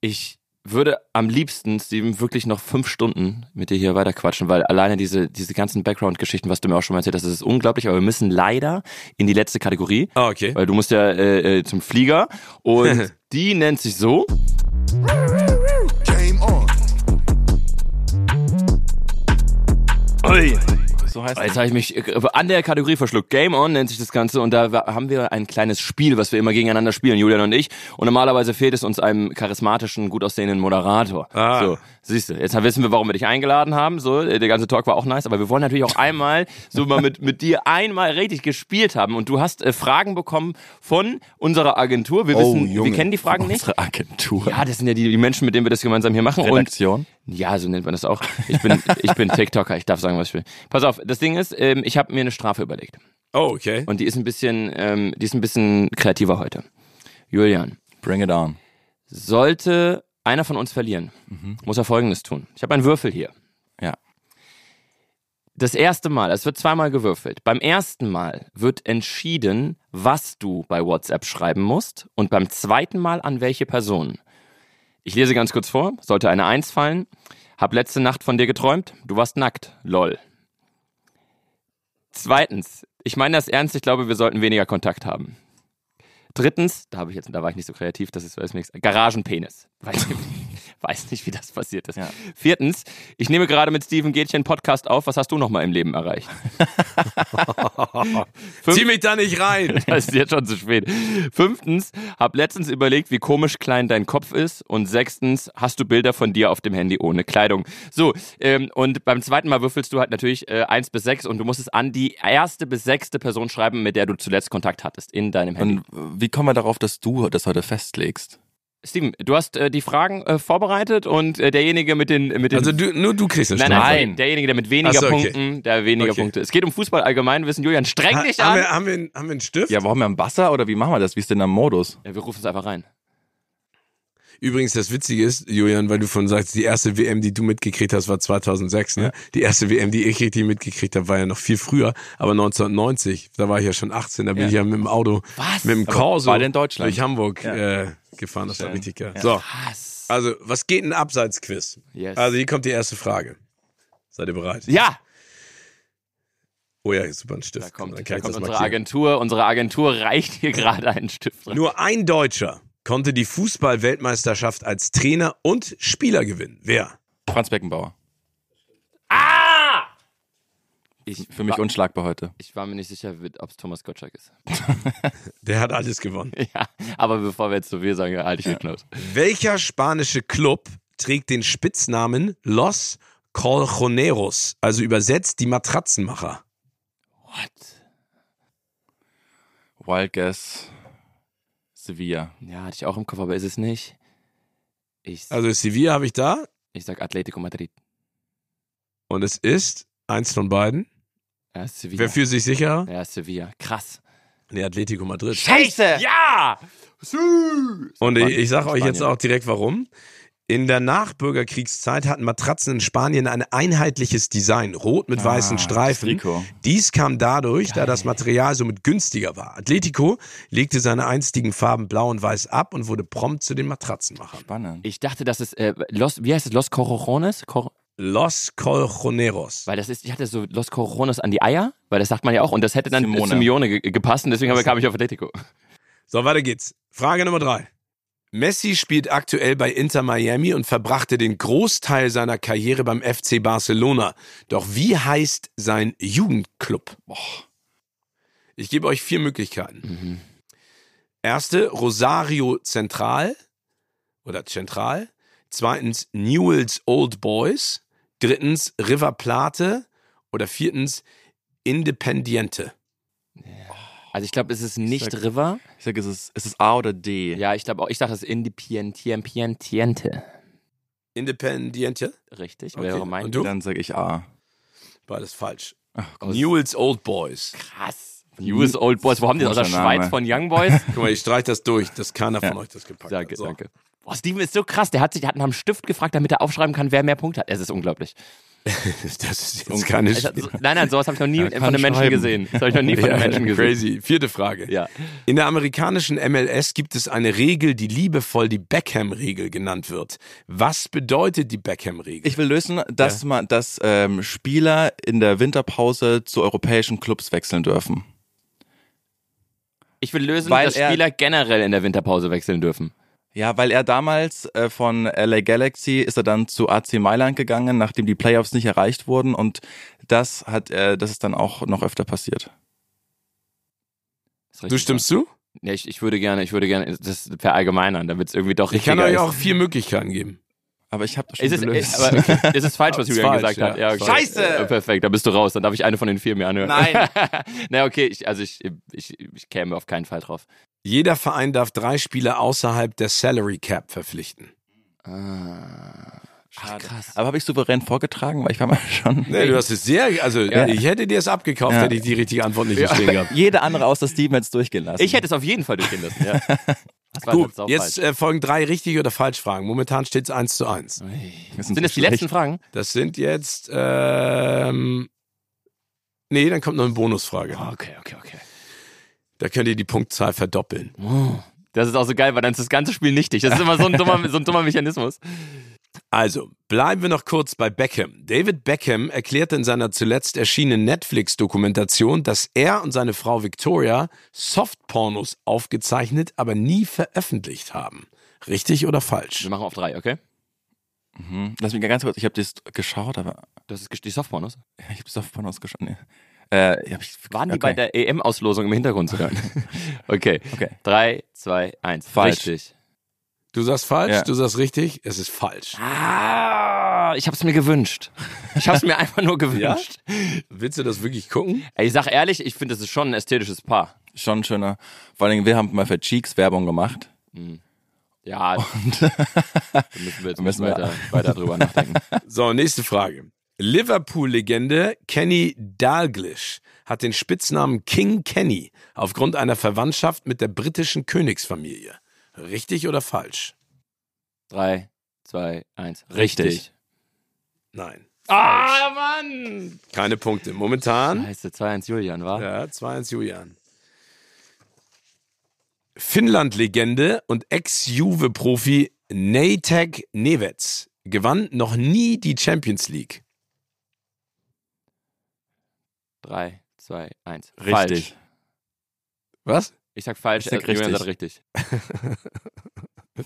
Ich würde am liebsten, Steven, wirklich noch fünf Stunden mit dir hier weiterquatschen, weil alleine diese, diese ganzen Background-Geschichten, was du mir auch schon mal erzählt hast, das ist unglaublich, aber wir müssen leider in die letzte Kategorie. Ah, okay. Weil du musst ja äh, äh zum Flieger und die nennt sich so. Game on. Ui. So heißt Jetzt habe ich mich äh, an der Kategorie verschluckt. Game On nennt sich das Ganze und da haben wir ein kleines Spiel, was wir immer gegeneinander spielen, Julian und ich. Und normalerweise fehlt es uns einem charismatischen, gut aussehenden Moderator. Ah. So, siehst du, jetzt wissen wir, warum wir dich eingeladen haben. So, der ganze Talk war auch nice, aber wir wollen natürlich auch einmal so mal mit, mit dir einmal richtig gespielt haben. Und du hast äh, Fragen bekommen von unserer Agentur. Wir oh, wissen, Junge. wir kennen die Fragen nicht. Unsere Agentur. Ja, das sind ja die, die Menschen, mit denen wir das gemeinsam hier machen. Redaktion. Und ja, so nennt man das auch. Ich bin, ich bin TikToker, ich darf sagen, was ich will. Pass auf, das Ding ist, ähm, ich habe mir eine Strafe überlegt. Oh, okay. Und die ist ein bisschen, ähm, die ist ein bisschen kreativer heute. Julian, Bring it on. sollte einer von uns verlieren, muss er Folgendes tun. Ich habe einen Würfel hier. Ja. Das erste Mal, es wird zweimal gewürfelt. Beim ersten Mal wird entschieden, was du bei WhatsApp schreiben musst und beim zweiten Mal an welche Person. Ich lese ganz kurz vor, sollte eine Eins fallen. Hab letzte Nacht von dir geträumt, du warst nackt. Lol. Zweitens, ich meine das ernst, ich glaube, wir sollten weniger Kontakt haben. Drittens, da habe ich jetzt, da war ich nicht so kreativ, das ist, mir nichts. Garagenpenis. Weiß, nicht- weiß nicht, wie das passiert ist. Ja. Viertens, ich nehme gerade mit Steven Gätchen Podcast auf. Was hast du noch mal im Leben erreicht? Zieh mich da nicht rein. Das ist jetzt schon zu spät. Fünftens, hab letztens überlegt, wie komisch klein dein Kopf ist. Und sechstens, hast du Bilder von dir auf dem Handy ohne Kleidung. So, ähm, und beim zweiten Mal würfelst du halt natürlich äh, eins bis sechs und du musst es an die erste bis sechste Person schreiben, mit der du zuletzt Kontakt hattest in deinem Handy. Und wie kommen wir darauf, dass du das heute festlegst? Steven, du hast äh, die Fragen äh, vorbereitet und äh, derjenige mit den mit den Also du, nur du kriegst eine Nein, Strafe. nein, derjenige, der mit weniger so, okay. Punkten, der weniger Okay. Punkte. Es geht um Fußball allgemeinwissen. Julian, streng Ha, dich haben, an. wir, haben, wir, einen- haben wir einen Stift? Ja, warum wir am Wasser oder wie machen wir das? Wie ist denn der Modus? ja, wir rufen es einfach rein. Übrigens, das Witzige ist, Julian, weil du von sagst, die erste WM, die du mitgekriegt hast, war 2006. Ne? Die erste WM, die ich richtig mitgekriegt habe, war ja noch viel früher, aber 1990. Da war ich ja schon 18, da bin Ja. ich ja mit dem Auto, Was? mit dem Corso beide in Deutschland. durch Hamburg Ja. äh, gefahren. Das war richtig geil. Ja. So, Was? also, was geht ein Abseitsquiz? Yes. Also, hier kommt die erste Frage. Seid ihr bereit? ja, Oh ja, super, ein Stift. da kommt, da kommt unsere markieren. Agentur. Unsere Agentur reicht hier gerade einen Stift. rein. Nur ein Deutscher konnte die Fußball-Weltmeisterschaft als Trainer und Spieler gewinnen. Wer? Franz Beckenbauer. Ah! Ich, Für mich war, unschlagbar heute. ich war mir nicht sicher, ob es Thomas Gottschalk ist. Der hat alles gewonnen. ja, aber bevor wir jetzt so viel sagen, halte ich den Knopf. Welcher spanische Club trägt den Spitznamen Los Colchoneros, also übersetzt die Matratzenmacher? What? Wild Guess. Sevilla. Ja, hatte ich auch im Kopf, aber ist es nicht. Ich, Also Sevilla habe ich da ich sag Atletico Madrid. und es ist eins von beiden. Ja, Sevilla. Wer fühlt sich sicher? ja, Sevilla. Krass. Nee, Atletico Madrid. Scheiße! Ja! Und ich, ich sage euch jetzt auch direkt warum. In der Nachbürgerkriegszeit hatten Matratzen in Spanien ein einheitliches Design, rot mit weißen Ah, Streifen. Trikot. Dies kam dadurch, da das Material somit günstiger war. Atletico legte seine einstigen Farben blau und weiß ab und wurde prompt zu den Matratzenmachern. Spannend. Ich dachte, das ist äh, Los, wie heißt es? Los Corojones? Cor Los Colchoneros. weil das ist, ich hatte so Los Corojones an die Eier, weil das sagt man ja auch, und das hätte dann Simone. Simone, Simeone ge gepasst, und deswegen habe- kam ich auf Atletico. So, weiter geht's. Frage Nummer drei. Messi spielt aktuell bei Inter Miami und verbrachte den Großteil seiner Karriere beim FC Barcelona. Doch wie heißt sein Jugendclub? Ich gebe euch vier Möglichkeiten. Erste, Rosario Central oder Central. Zweitens, Newell's Old Boys. Drittens, River Plate. Oder viertens, Independiente. Also ich glaube, es ist nicht sag- River. Ich sage, es ist, es ist A oder D. Ja, ich glaube auch, ich dachte, das ist Independiente. Independiente? Richtig, Okay. wäre mein Und du? Dann sage ich A. Beides falsch. Ach. Newell's Old Boys. Krass. News Old Boys. Wo haben die das aus der. Schweiz von Young Boys? Guck mal, ich streich das durch, dass keiner von euch das gepackt danke, hat. So. danke. Boah, Steven ist so krass. Der hat sich, der hat nach einem Stift gefragt, damit er aufschreiben kann, wer mehr Punkte hat. Es ist unglaublich. Das ist jetzt keine Ich, hab- so, nein, nein, sowas habe ich noch nie von einem Menschen gesehen. Das habe ich noch nie von einem Menschen gesehen. Crazy. Vierte Frage. Ja. In der amerikanischen MLS gibt es eine Regel, die liebevoll die Beckham-Regel genannt wird. Was bedeutet die Beckham-Regel? Ich will lösen, dass man, dass ähm, Spieler in der Winterpause zu europäischen Clubs wechseln dürfen. Ich will lösen, Weil dass er- Spieler generell in der Winterpause wechseln dürfen. Ja, weil er damals äh, von LA Galaxy ist er dann zu AC Mailand gegangen, nachdem die Playoffs nicht erreicht wurden und das hat äh, das ist dann auch noch öfter passiert. Ist richtig Du stimmst zu? Ja, ich, ich würde gerne, ich würde gerne das verallgemeinern, damit es irgendwie doch Ich kann euch auch ist. vier Möglichkeiten geben. Aber ich habe das schon Ist es, gelöst. ist, aber, okay, ist es falsch, was Ist Julian falsch, gesagt hat? ja. Ja, okay. Scheiße! Äh, perfekt, dann bist du raus. Dann darf ich eine von den vier mir anhören. Nein. Na, okay, ich, also ich, ich, ich käme auf keinen Fall drauf. Jeder Verein darf drei Spieler außerhalb der Salary Cap verpflichten. Ah, Schade. krass. Aber habe ich souverän vorgetragen, weil ich war mal schon. Nee, du hast es sehr, also ich hätte dir es abgekauft, Ja. hätte ich die richtige Antwort nicht verstehen gehabt. Jede andere außer Steven hätte es durchgehen lassen. Ich hätte es auf jeden Fall durchgehen lassen, ja. Das war Gut, jetzt äh, folgen drei richtig oder falsch Fragen. Momentan steht es 1 zu 1. Sind das die letzten Fragen? Das sind jetzt, ähm, nee, dann kommt noch eine Bonusfrage. Okay, okay, okay. Da könnt ihr die Punktzahl verdoppeln. Das ist auch so geil, weil dann ist das ganze Spiel nichtig. Das ist immer so ein dummer, so ein dummer Mechanismus. Also, bleiben wir noch kurz bei Beckham. David Beckham erklärte in seiner zuletzt erschienenen Netflix-Dokumentation, dass er und seine Frau Victoria Softpornos aufgezeichnet, aber nie veröffentlicht haben. Richtig oder falsch? Wir machen auf drei, okay? Mhm. Lass mich ganz kurz, ich habe das geschaut, aber Das ist die Softpornos. ja, ich habe das auf Pornos geschaut. Nee. Äh, hab ich, Waren die okay. bei der EM-Auslosung im Hintergrund zu hören? okay. Okay. Drei, zwei, eins. Falsch. Richtig. Du sagst falsch, Ja. du sagst richtig, es ist falsch. Ah, ich hab's mir gewünscht. Ich hab's mir einfach nur gewünscht. Willst du das wirklich gucken? Ey, ich sag ehrlich, ich finde, das ist schon ein ästhetisches Paar. Schon ein schöner. Vor allen Dingen, wir haben mal für Cheeks Werbung gemacht. Ja, da müssen wir jetzt Müssen weiter, weiter drüber nachdenken. So, nächste Frage. Liverpool-Legende Kenny Dalglish hat den Spitznamen King Kenny aufgrund einer Verwandtschaft mit der britischen Königsfamilie. Richtig oder falsch? Drei, zwei, eins. Richtig. Nein. Ah, Mann! Keine Punkte. Momentan Scheiße, 2-1 Julian, war? Ja, 2-1 Julian. Finnland-Legende und Ex-Juve-Profi Nejtek Nevets gewann noch nie die Champions League. Drei, zwei, eins. Richtig. Falsch. Was? Ich sag falsch, Ich sag äh, Julian richtig. sagt richtig.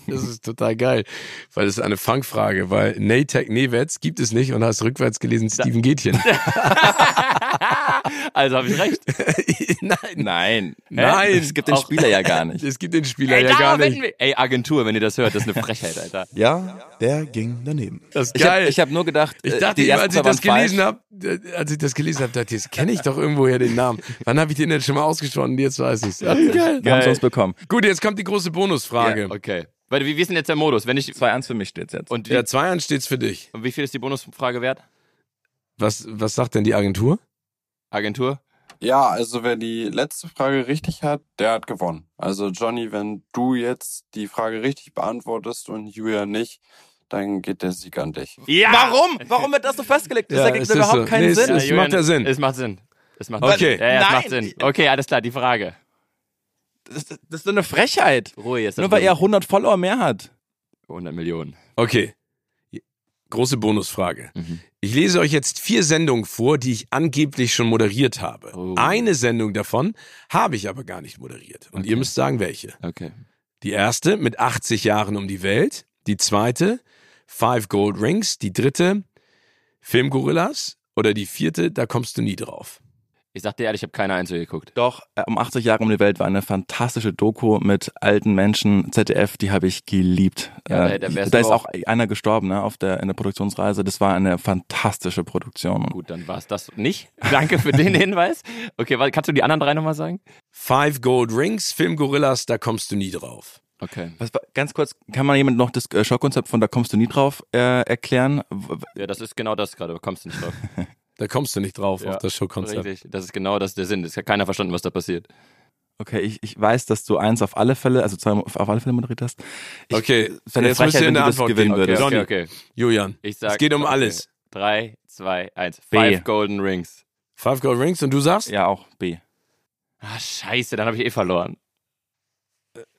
Das ist total geil, weil das ist eine Fangfrage, weil Nejtek Nevets gibt es nicht und hast rückwärts gelesen Steven Gätchen. also habe ich recht. Nein, Nein. Nein. Es gibt den Spieler ja gar nicht. es gibt den Spieler Ey, ja gar nicht. wir, ey, Agentur, wenn ihr das hört, das ist eine Frechheit, Alter. Ja, der ging daneben. Das ist Ich habe geil. hab nur gedacht, Ich äh, dachte, die ersten als ich das gelesen habe, als ich das gelesen habe, dachte ich, das kenne ich doch irgendwoher den Namen. Wann habe ich den denn schon mal ausgesprochen? Jetzt weiß ich es. Ja, geil. Wir haben es uns bekommen. Gut, jetzt kommt die große Bonusfrage. Okay. Weil, wie, ist denn jetzt der Modus? Wenn ich, 2-1 für mich steht's jetzt. und wie, Ja, 2-1 steht's für dich. und wie viel ist die Bonusfrage wert? Was, was sagt denn die Agentur? Agentur? Ja, also wer die letzte Frage richtig hat, der hat gewonnen. Also Johnny, wenn du jetzt die Frage richtig beantwortest und Julia nicht, dann geht der Sieg an dich. Ja! Warum? Warum wird das so festgelegt? Das Ja, ergibt es überhaupt so. keinen Nee, es Sinn. ist- macht ja Sinn. Es macht Sinn. Es macht Okay. Sinn. Ja, ja, es Nein. macht Sinn. Okay, alles klar, die Frage. Das, das ist so eine Frechheit. Ruhe jetzt. Nur weil er 100 Follower mehr hat. 100 Millionen. Okay. Große Bonusfrage. Mhm. Ich lese euch jetzt vier Sendungen vor, die ich angeblich schon moderiert habe. Oh. Eine Sendung davon habe ich aber gar nicht moderiert. Und ihr müsst sagen, welche. Okay. Die erste mit 80 Jahren um die Welt. Die zweite Five Gold Rings. Die dritte Filmgorillas. Oder die vierte, da kommst du nie drauf. Ich sag dir ehrlich, ich habe keine einzige geguckt. Doch, äh, um 80 Jahre um die Welt war eine fantastische Doku mit alten Menschen, ZDF, die habe ich geliebt. Ja, Äh, da- da wärst da du ist auch- einer gestorben, ne, auf der, in der Produktionsreise. Das war eine fantastische Produktion. Gut, dann war es das nicht. Danke für den Hinweis. Okay, kannst du die anderen drei nochmal sagen? Five Gold Rings, Filmgorillas, da kommst du nie drauf. Okay. Was, ganz kurz, kann man jemand noch das äh, Schockkonzept von Da kommst du nie drauf äh, erklären? Ja, das ist genau das gerade. Da kommst du nicht drauf. Da kommst du nicht drauf Ja, auf das Showkonzept. Richtig. Das ist genau das der Sinn. Es hat keiner verstanden, was da passiert. Okay, ich, ich weiß, dass du eins auf alle Fälle, also zwei auf alle Fälle moderiert hast. Ich, Okay, es wäre eine jetzt müsst ihr Frechheit, eine du das Antwort gewinnen geben. würdest. Okay, Johnny. okay, okay. Julian, Ich sag, es geht um okay. alles. Drei, zwei, eins. B. Five Golden Rings. Five Gold Rings und du sagst? Ja, auch B. Ah, scheiße, dann habe ich eh verloren.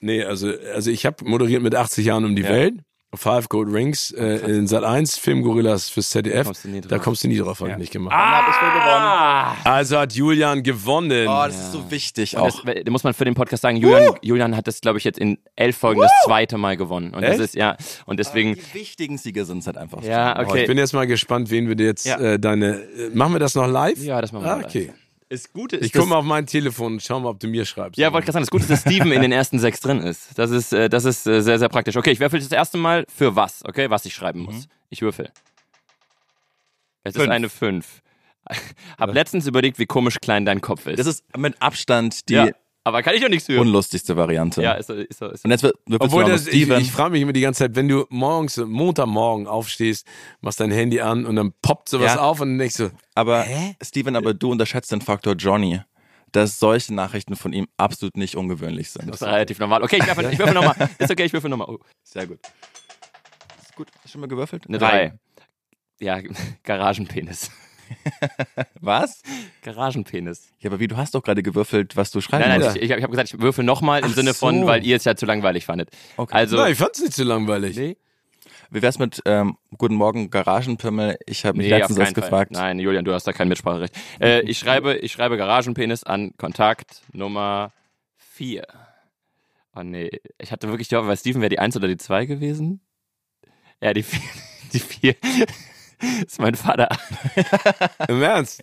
Nee, also, also ich habe moderiert mit 80 Jahren um die Ja. Welt. Five Gold Rings äh, in Sat 1, Filmgorillas fürs ZDF. Kommst du nie drauf. Da kommst du nie drauf, habe ich nicht gemacht. Ah! Also hat Julian gewonnen. Oh, das ist so wichtig Und auch. das, da muss man für den Podcast sagen, Julian, Julian hat das, glaube ich, jetzt in elf Folgen das zweite Mal gewonnen. Und Echt? das ist, ja, und deswegen, die wichtigen Siege sind es halt einfach. ja, Oh, ich okay. bin jetzt mal gespannt, wen wir dir jetzt Ja. äh, deine. Äh, machen wir das noch live? Ja, das machen wir ah, live. Das Gute ist, Ich gucke mal auf mein Telefon und schau mal, ob du mir schreibst. Ja, wollte gerade sagen, das Gute ist, dass Steven in den ersten sechs drin ist. Das ist, äh, das ist äh, sehr, sehr praktisch. Okay, ich würfel das erste Mal für was, okay, was ich schreiben muss. Ich würfel. Es ist Fünf. eine fünf. Hab letztens überlegt, wie komisch klein dein Kopf ist. Das ist mit Abstand die. ja, Aber kann ich doch nichts für. Unlustigste Variante. Ja, ist so, ist so, ist so. Und jetzt wird wirklich Obwohl das, ich, Steven. ich frage mich immer die ganze Zeit, wenn du morgens, Montagmorgen aufstehst, machst dein Handy an und dann poppt sowas Ja. auf und dann denkst du, aber Steven, aber du unterschätzt den Faktor Johnny, dass solche Nachrichten von ihm absolut nicht ungewöhnlich sind. Das ist relativ normal. Okay, ich würfel, ich würfel nochmal. Ist okay, ich würfel nochmal. Oh, Sehr gut. Ist gut. Hast du schon mal gewürfelt? eine 3. Ja, Garagenpenis. Was? Garagenpenis. Ja, aber wie, du hast doch gerade gewürfelt, was du schreiben Nein, nein, musst. ich, ich habe gesagt, ich würfel nochmal im Ach Sinne von, so. weil ihr es ja zu langweilig fandet. Okay. Also, nein, ich fand's nicht so langweilig. nee, Wie wär's mit ähm, Guten Morgen, Garagenpimmel? Ich habe mich nee, letztens keinen erst Fall. gefragt. Nein, Julian, du hast da kein Mitspracherecht. Äh, ich schreibe, ich schreibe Garagenpenis an Kontakt Nummer 4. Oh nee, ich hatte wirklich die Hoffnung, weil Steven wäre die 1 oder die 2 gewesen. Ja, die 4. Die 4 ist mein Vater. Im Ernst?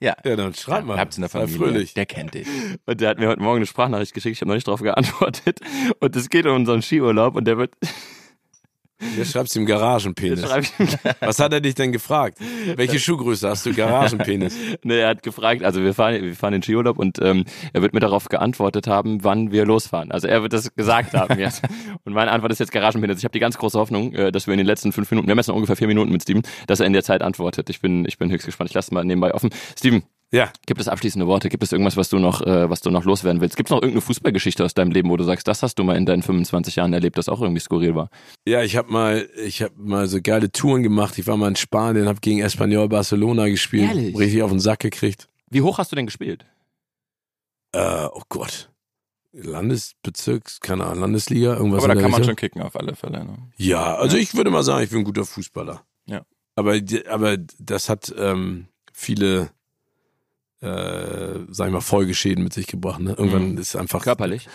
Ja. Ja, dann schreib mal. Habt's in der Sei Familie. fröhlich. Der kennt dich. Und der hat mir heute Morgen eine Sprachnachricht geschickt, ich habe noch nicht drauf geantwortet. Und es geht um unseren Skiurlaub und der wird, Jetzt schreibst du ihm Garagenpenis. ihm Was hat er dich denn gefragt? Welche Schuhgröße hast du? Garagenpenis. Ne, er hat gefragt, also wir fahren, wir fahren in Skiurlaub und ähm, er wird mir darauf geantwortet haben, wann wir losfahren. Also er wird das gesagt haben jetzt. Und meine Antwort ist jetzt Garagenpenis. Ich habe die ganz große Hoffnung, äh, dass wir in den letzten fünf Minuten, wir haben jetzt noch ungefähr vier Minuten mit Steven, dass er in der Zeit antwortet. Ich bin, ich bin höchst gespannt. Ich lasse mal nebenbei offen. Steven, Ja. gibt es abschließende Worte? Gibt es irgendwas, was du noch, äh, was du noch loswerden willst? Gibt es noch irgendeine Fußballgeschichte aus deinem Leben, wo du sagst, das hast du mal in deinen 25 Jahren erlebt, das auch irgendwie skurril war? Ja, ich habe mal, ich habe mal so geile Touren gemacht. Ich war mal in Spanien, habe gegen Espanyol Barcelona gespielt, Ehrlich? richtig auf den Sack gekriegt. Wie hoch hast du denn gespielt? Äh, oh Gott. Landesbezirks, keine Ahnung, Landesliga, irgendwas. Aber da in der kann man schon kicken auf alle Fälle. Ne? Ja, also ich würde mal sagen, ich bin ein guter Fußballer. Ja. Aber, aber das hat ähm, viele, äh, sag ich mal, Folgeschäden mit sich gebracht. Ne? Irgendwann Mhm. ist einfach. Körperlich?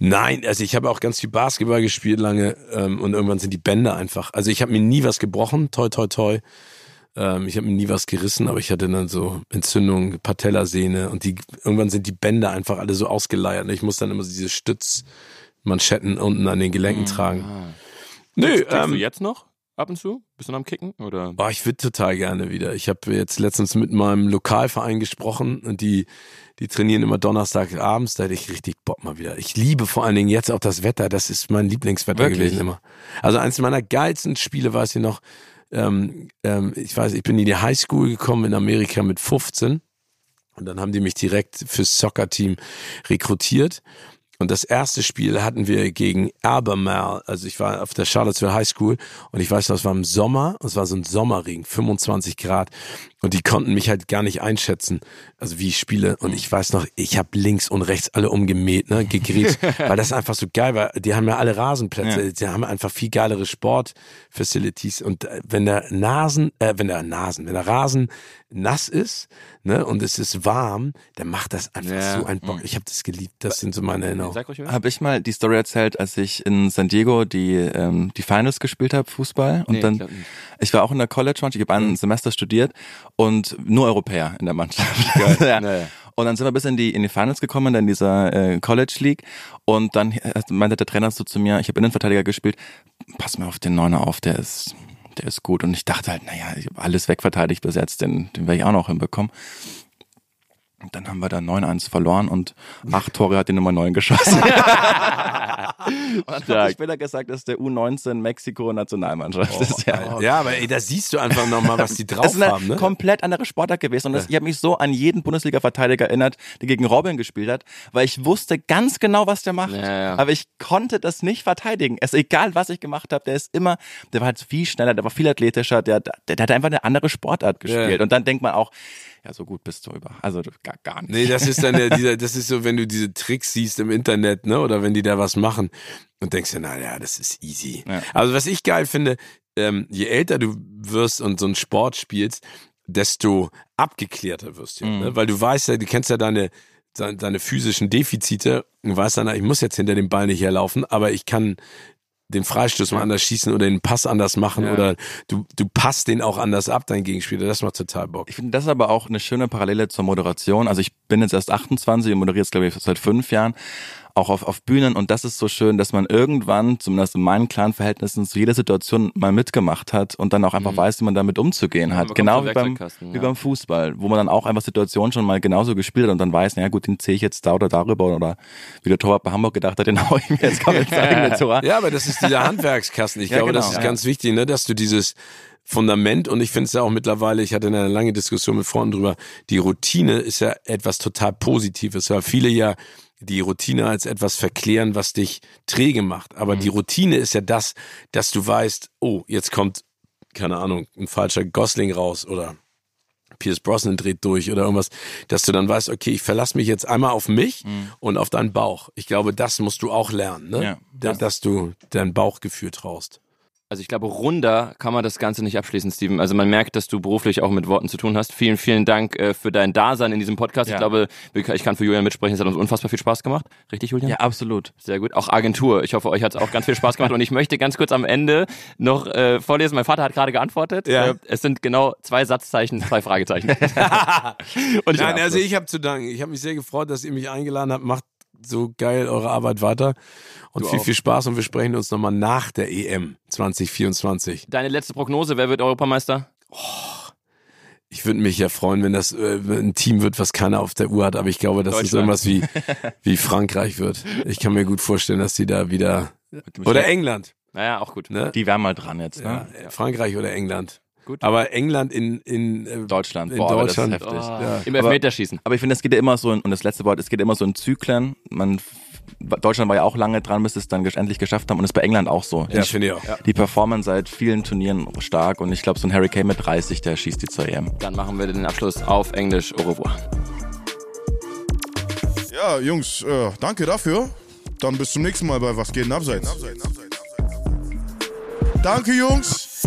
Nein, also ich habe auch ganz viel Basketball gespielt lange ähm, und irgendwann sind die Bänder einfach. Also ich habe mir nie was gebrochen, toi toi toi. Ähm, ich habe mir nie was gerissen, aber ich hatte dann so Entzündungen, Patellasehne und die irgendwann sind die Bänder einfach alle so ausgeleiert. Und ich muss dann immer so diese Stützmanschetten unten an den Gelenken tragen. Ah. Nö, Kickst du ähm, jetzt noch ab und zu? Bist du noch am Kicken? Oder? Boah, ich würde total gerne wieder. Ich habe jetzt letztens mit meinem Lokalverein gesprochen und die, die trainieren immer Donnerstagabends, da hätte ich richtig Bock mal wieder. Ich liebe vor allen Dingen jetzt auch das Wetter, das ist mein Lieblingswetter Wirklich? gewesen immer. Also eins meiner geilsten Spiele war es hier noch, ähm, ähm, ich weiß, ich bin in die Highschool gekommen in Amerika mit 15 und dann haben die mich direkt fürs Soccer-Team rekrutiert. Und das erste Spiel hatten wir gegen Albemarle. Also ich war auf der Charlottesville High School und ich weiß, das war im Sommer. Es war so ein Sommerregen, 25 Grad. Und die konnten mich halt gar nicht einschätzen, also wie ich spiele. Und ich weiß noch, ich habe links und rechts alle umgemäht, ne, gegrätscht, weil das einfach so geil war. Die haben ja alle Rasenplätze. Ja. Die haben einfach viel geilere Sportfacilities. Und äh, wenn der Nasen, äh, wenn der Nasen, wenn der Rasen nass ist, ne, und es ist warm, dann macht das einfach Ja. so einen Bock. Ich habe das geliebt. Das sind so meine Erinnerungen. Habe ich mal die Story erzählt, als ich in San Diego die ähm, die Finals gespielt habe, Fußball. Und Nee, dann, ich ich war auch in der College-Mannschaft, ich habe ein Semester studiert und nur Europäer in der Mannschaft. ja. Naja. Und dann sind wir bis in die in die Finals gekommen, dann in dieser äh, College League. Und dann äh, meinte der Trainer so zu mir, ich habe Innenverteidiger gespielt, pass mal auf den Neuner auf, der ist, der ist gut. Und ich dachte halt, naja, ich habe alles wegverteidigt bis jetzt, den, den werde ich auch noch hinbekommen. Und dann haben wir da 9-1 verloren und acht Tore hat die Nummer 9 geschossen. und dann hat Stark. er später gesagt, das ist der U19 Mexiko-Nationalmannschaft. Das ist ja, Ja, aber ey, da siehst du einfach nochmal, was die drauf das ist eine haben, ne? komplett andere Sportart gewesen. Und das, ich habe mich so an jeden Bundesliga-Verteidiger erinnert, der gegen Robin gespielt hat, weil ich wusste ganz genau, was der macht. Ja, ja. Aber ich konnte das nicht verteidigen. Es egal, was ich gemacht habe, der ist immer, der war halt viel schneller, der war viel athletischer, der, der, der hat einfach eine andere Sportart gespielt. Ja. Und dann denkt man auch, ja, so gut bist du über. Also gar, gar nicht. Nee, das ist dann der, dieser, das ist so, wenn du diese Tricks siehst im Internet, ne, oder wenn die da was machen und denkst dir, na ja, das ist easy. Ja. Also was ich geil finde, ähm, je älter du wirst und so einen Sport spielst, desto abgeklärter wirst du, Mhm. ne? weil du weißt ja, du kennst ja deine deine deine physischen Defizite und weißt dann, ich muss jetzt hinter dem Ball nicht herlaufen, aber ich kann den Freistoß mal anders schießen oder den Pass anders machen Ja. oder du, du passt den auch anders ab, dein Gegenspieler. Das macht total Bock. Ich finde das aber auch eine schöne Parallele zur Moderation. Also ich bin jetzt erst 28 und moderiere jetzt, glaube ich, seit fünf Jahren. Auch auf, auf Bühnen und das ist so schön, dass man irgendwann, zumindest in meinen klaren Verhältnissen, zu jeder Situation mal mitgemacht hat und dann auch einfach weiß, wie man damit umzugehen hat. Genau wie beim, wie beim Fußball, wo man dann auch einfach Situationen schon mal genauso gespielt hat und dann weiß, naja gut, den zähle ich jetzt da oder darüber oder wie der Torwart bei Hamburg gedacht hat, den hau ich mir jetzt kommt ins eigene Tor. Ja, aber das ist dieser Handwerkskasten. Ich Ja, glaube, genau. das ist Ja. ganz wichtig, ne, dass du dieses Fundament und ich finde es ja auch mittlerweile, ich hatte eine lange Diskussion mit Freunden drüber, die Routine ist ja etwas total Positives, weil viele ja die Routine als etwas verklären, was dich träge macht. Aber die Routine ist ja das, dass du weißt, oh, jetzt kommt, keine Ahnung, ein falscher Gosling raus oder Pierce Brosnan dreht durch oder irgendwas, dass du dann weißt, okay, ich verlasse mich jetzt einmal auf mich und auf deinen Bauch. Ich glaube, das musst du auch lernen, ne? Ja. Da, dass du dein Bauchgefühl traust. Also ich glaube, runder kann man das Ganze nicht abschließen, Steven. Also man merkt, dass du beruflich auch mit Worten zu tun hast. Vielen, vielen Dank äh, für dein Dasein in diesem Podcast. Ja. Ich glaube, ich kann für Julian mitsprechen. Es hat uns unfassbar viel Spaß gemacht. Richtig, Julian? Ja, absolut. Sehr gut. Auch Agentur. Ich hoffe, euch hat es auch ganz viel Spaß gemacht. Und ich möchte ganz kurz am Ende noch äh, vorlesen. Mein Vater hat gerade geantwortet. Ja. Äh, es sind genau zwei Satzzeichen, zwei Fragezeichen. Und ich Nein, also ich habe zu danken. Ich habe mich sehr gefreut, dass ihr mich eingeladen habt. Macht so geil eure Arbeit weiter und Du viel, auch. viel Spaß und wir sprechen uns nochmal nach der EM 2024. Deine letzte Prognose, wer wird Europameister? Ich würde mich ja freuen, wenn das äh, ein Team wird, was keiner auf der Uhr hat, aber ich glaube, dass es irgendwas wie, wie Frankreich wird. Ich kann mir gut vorstellen, dass die da wieder oder England. Naja, auch gut. Ne? Die wären mal dran jetzt, ne? Ja, Frankreich oder England. Gut. Aber England in, in äh, Deutschland, In boah, aber das ist Deutschland. heftig. Oh, Im Elfmeterschießen. Aber ich finde, es geht ja immer so, in, und das letzte Wort, es geht immer so in Zyklen. Man, Deutschland war ja auch lange dran, bis es dann endlich geschafft haben und es ist bei England auch so. Ja, finde ich auch. Die performen seit vielen Turnieren stark und ich glaube, so ein Harry Kane mit 30, der schießt die zur EM. Dann machen wir den Abschluss auf Englisch. Au revoir. Ja, Jungs, äh, danke dafür. Dann bis zum nächsten Mal bei Was geht denn abseits? Danke, Jungs.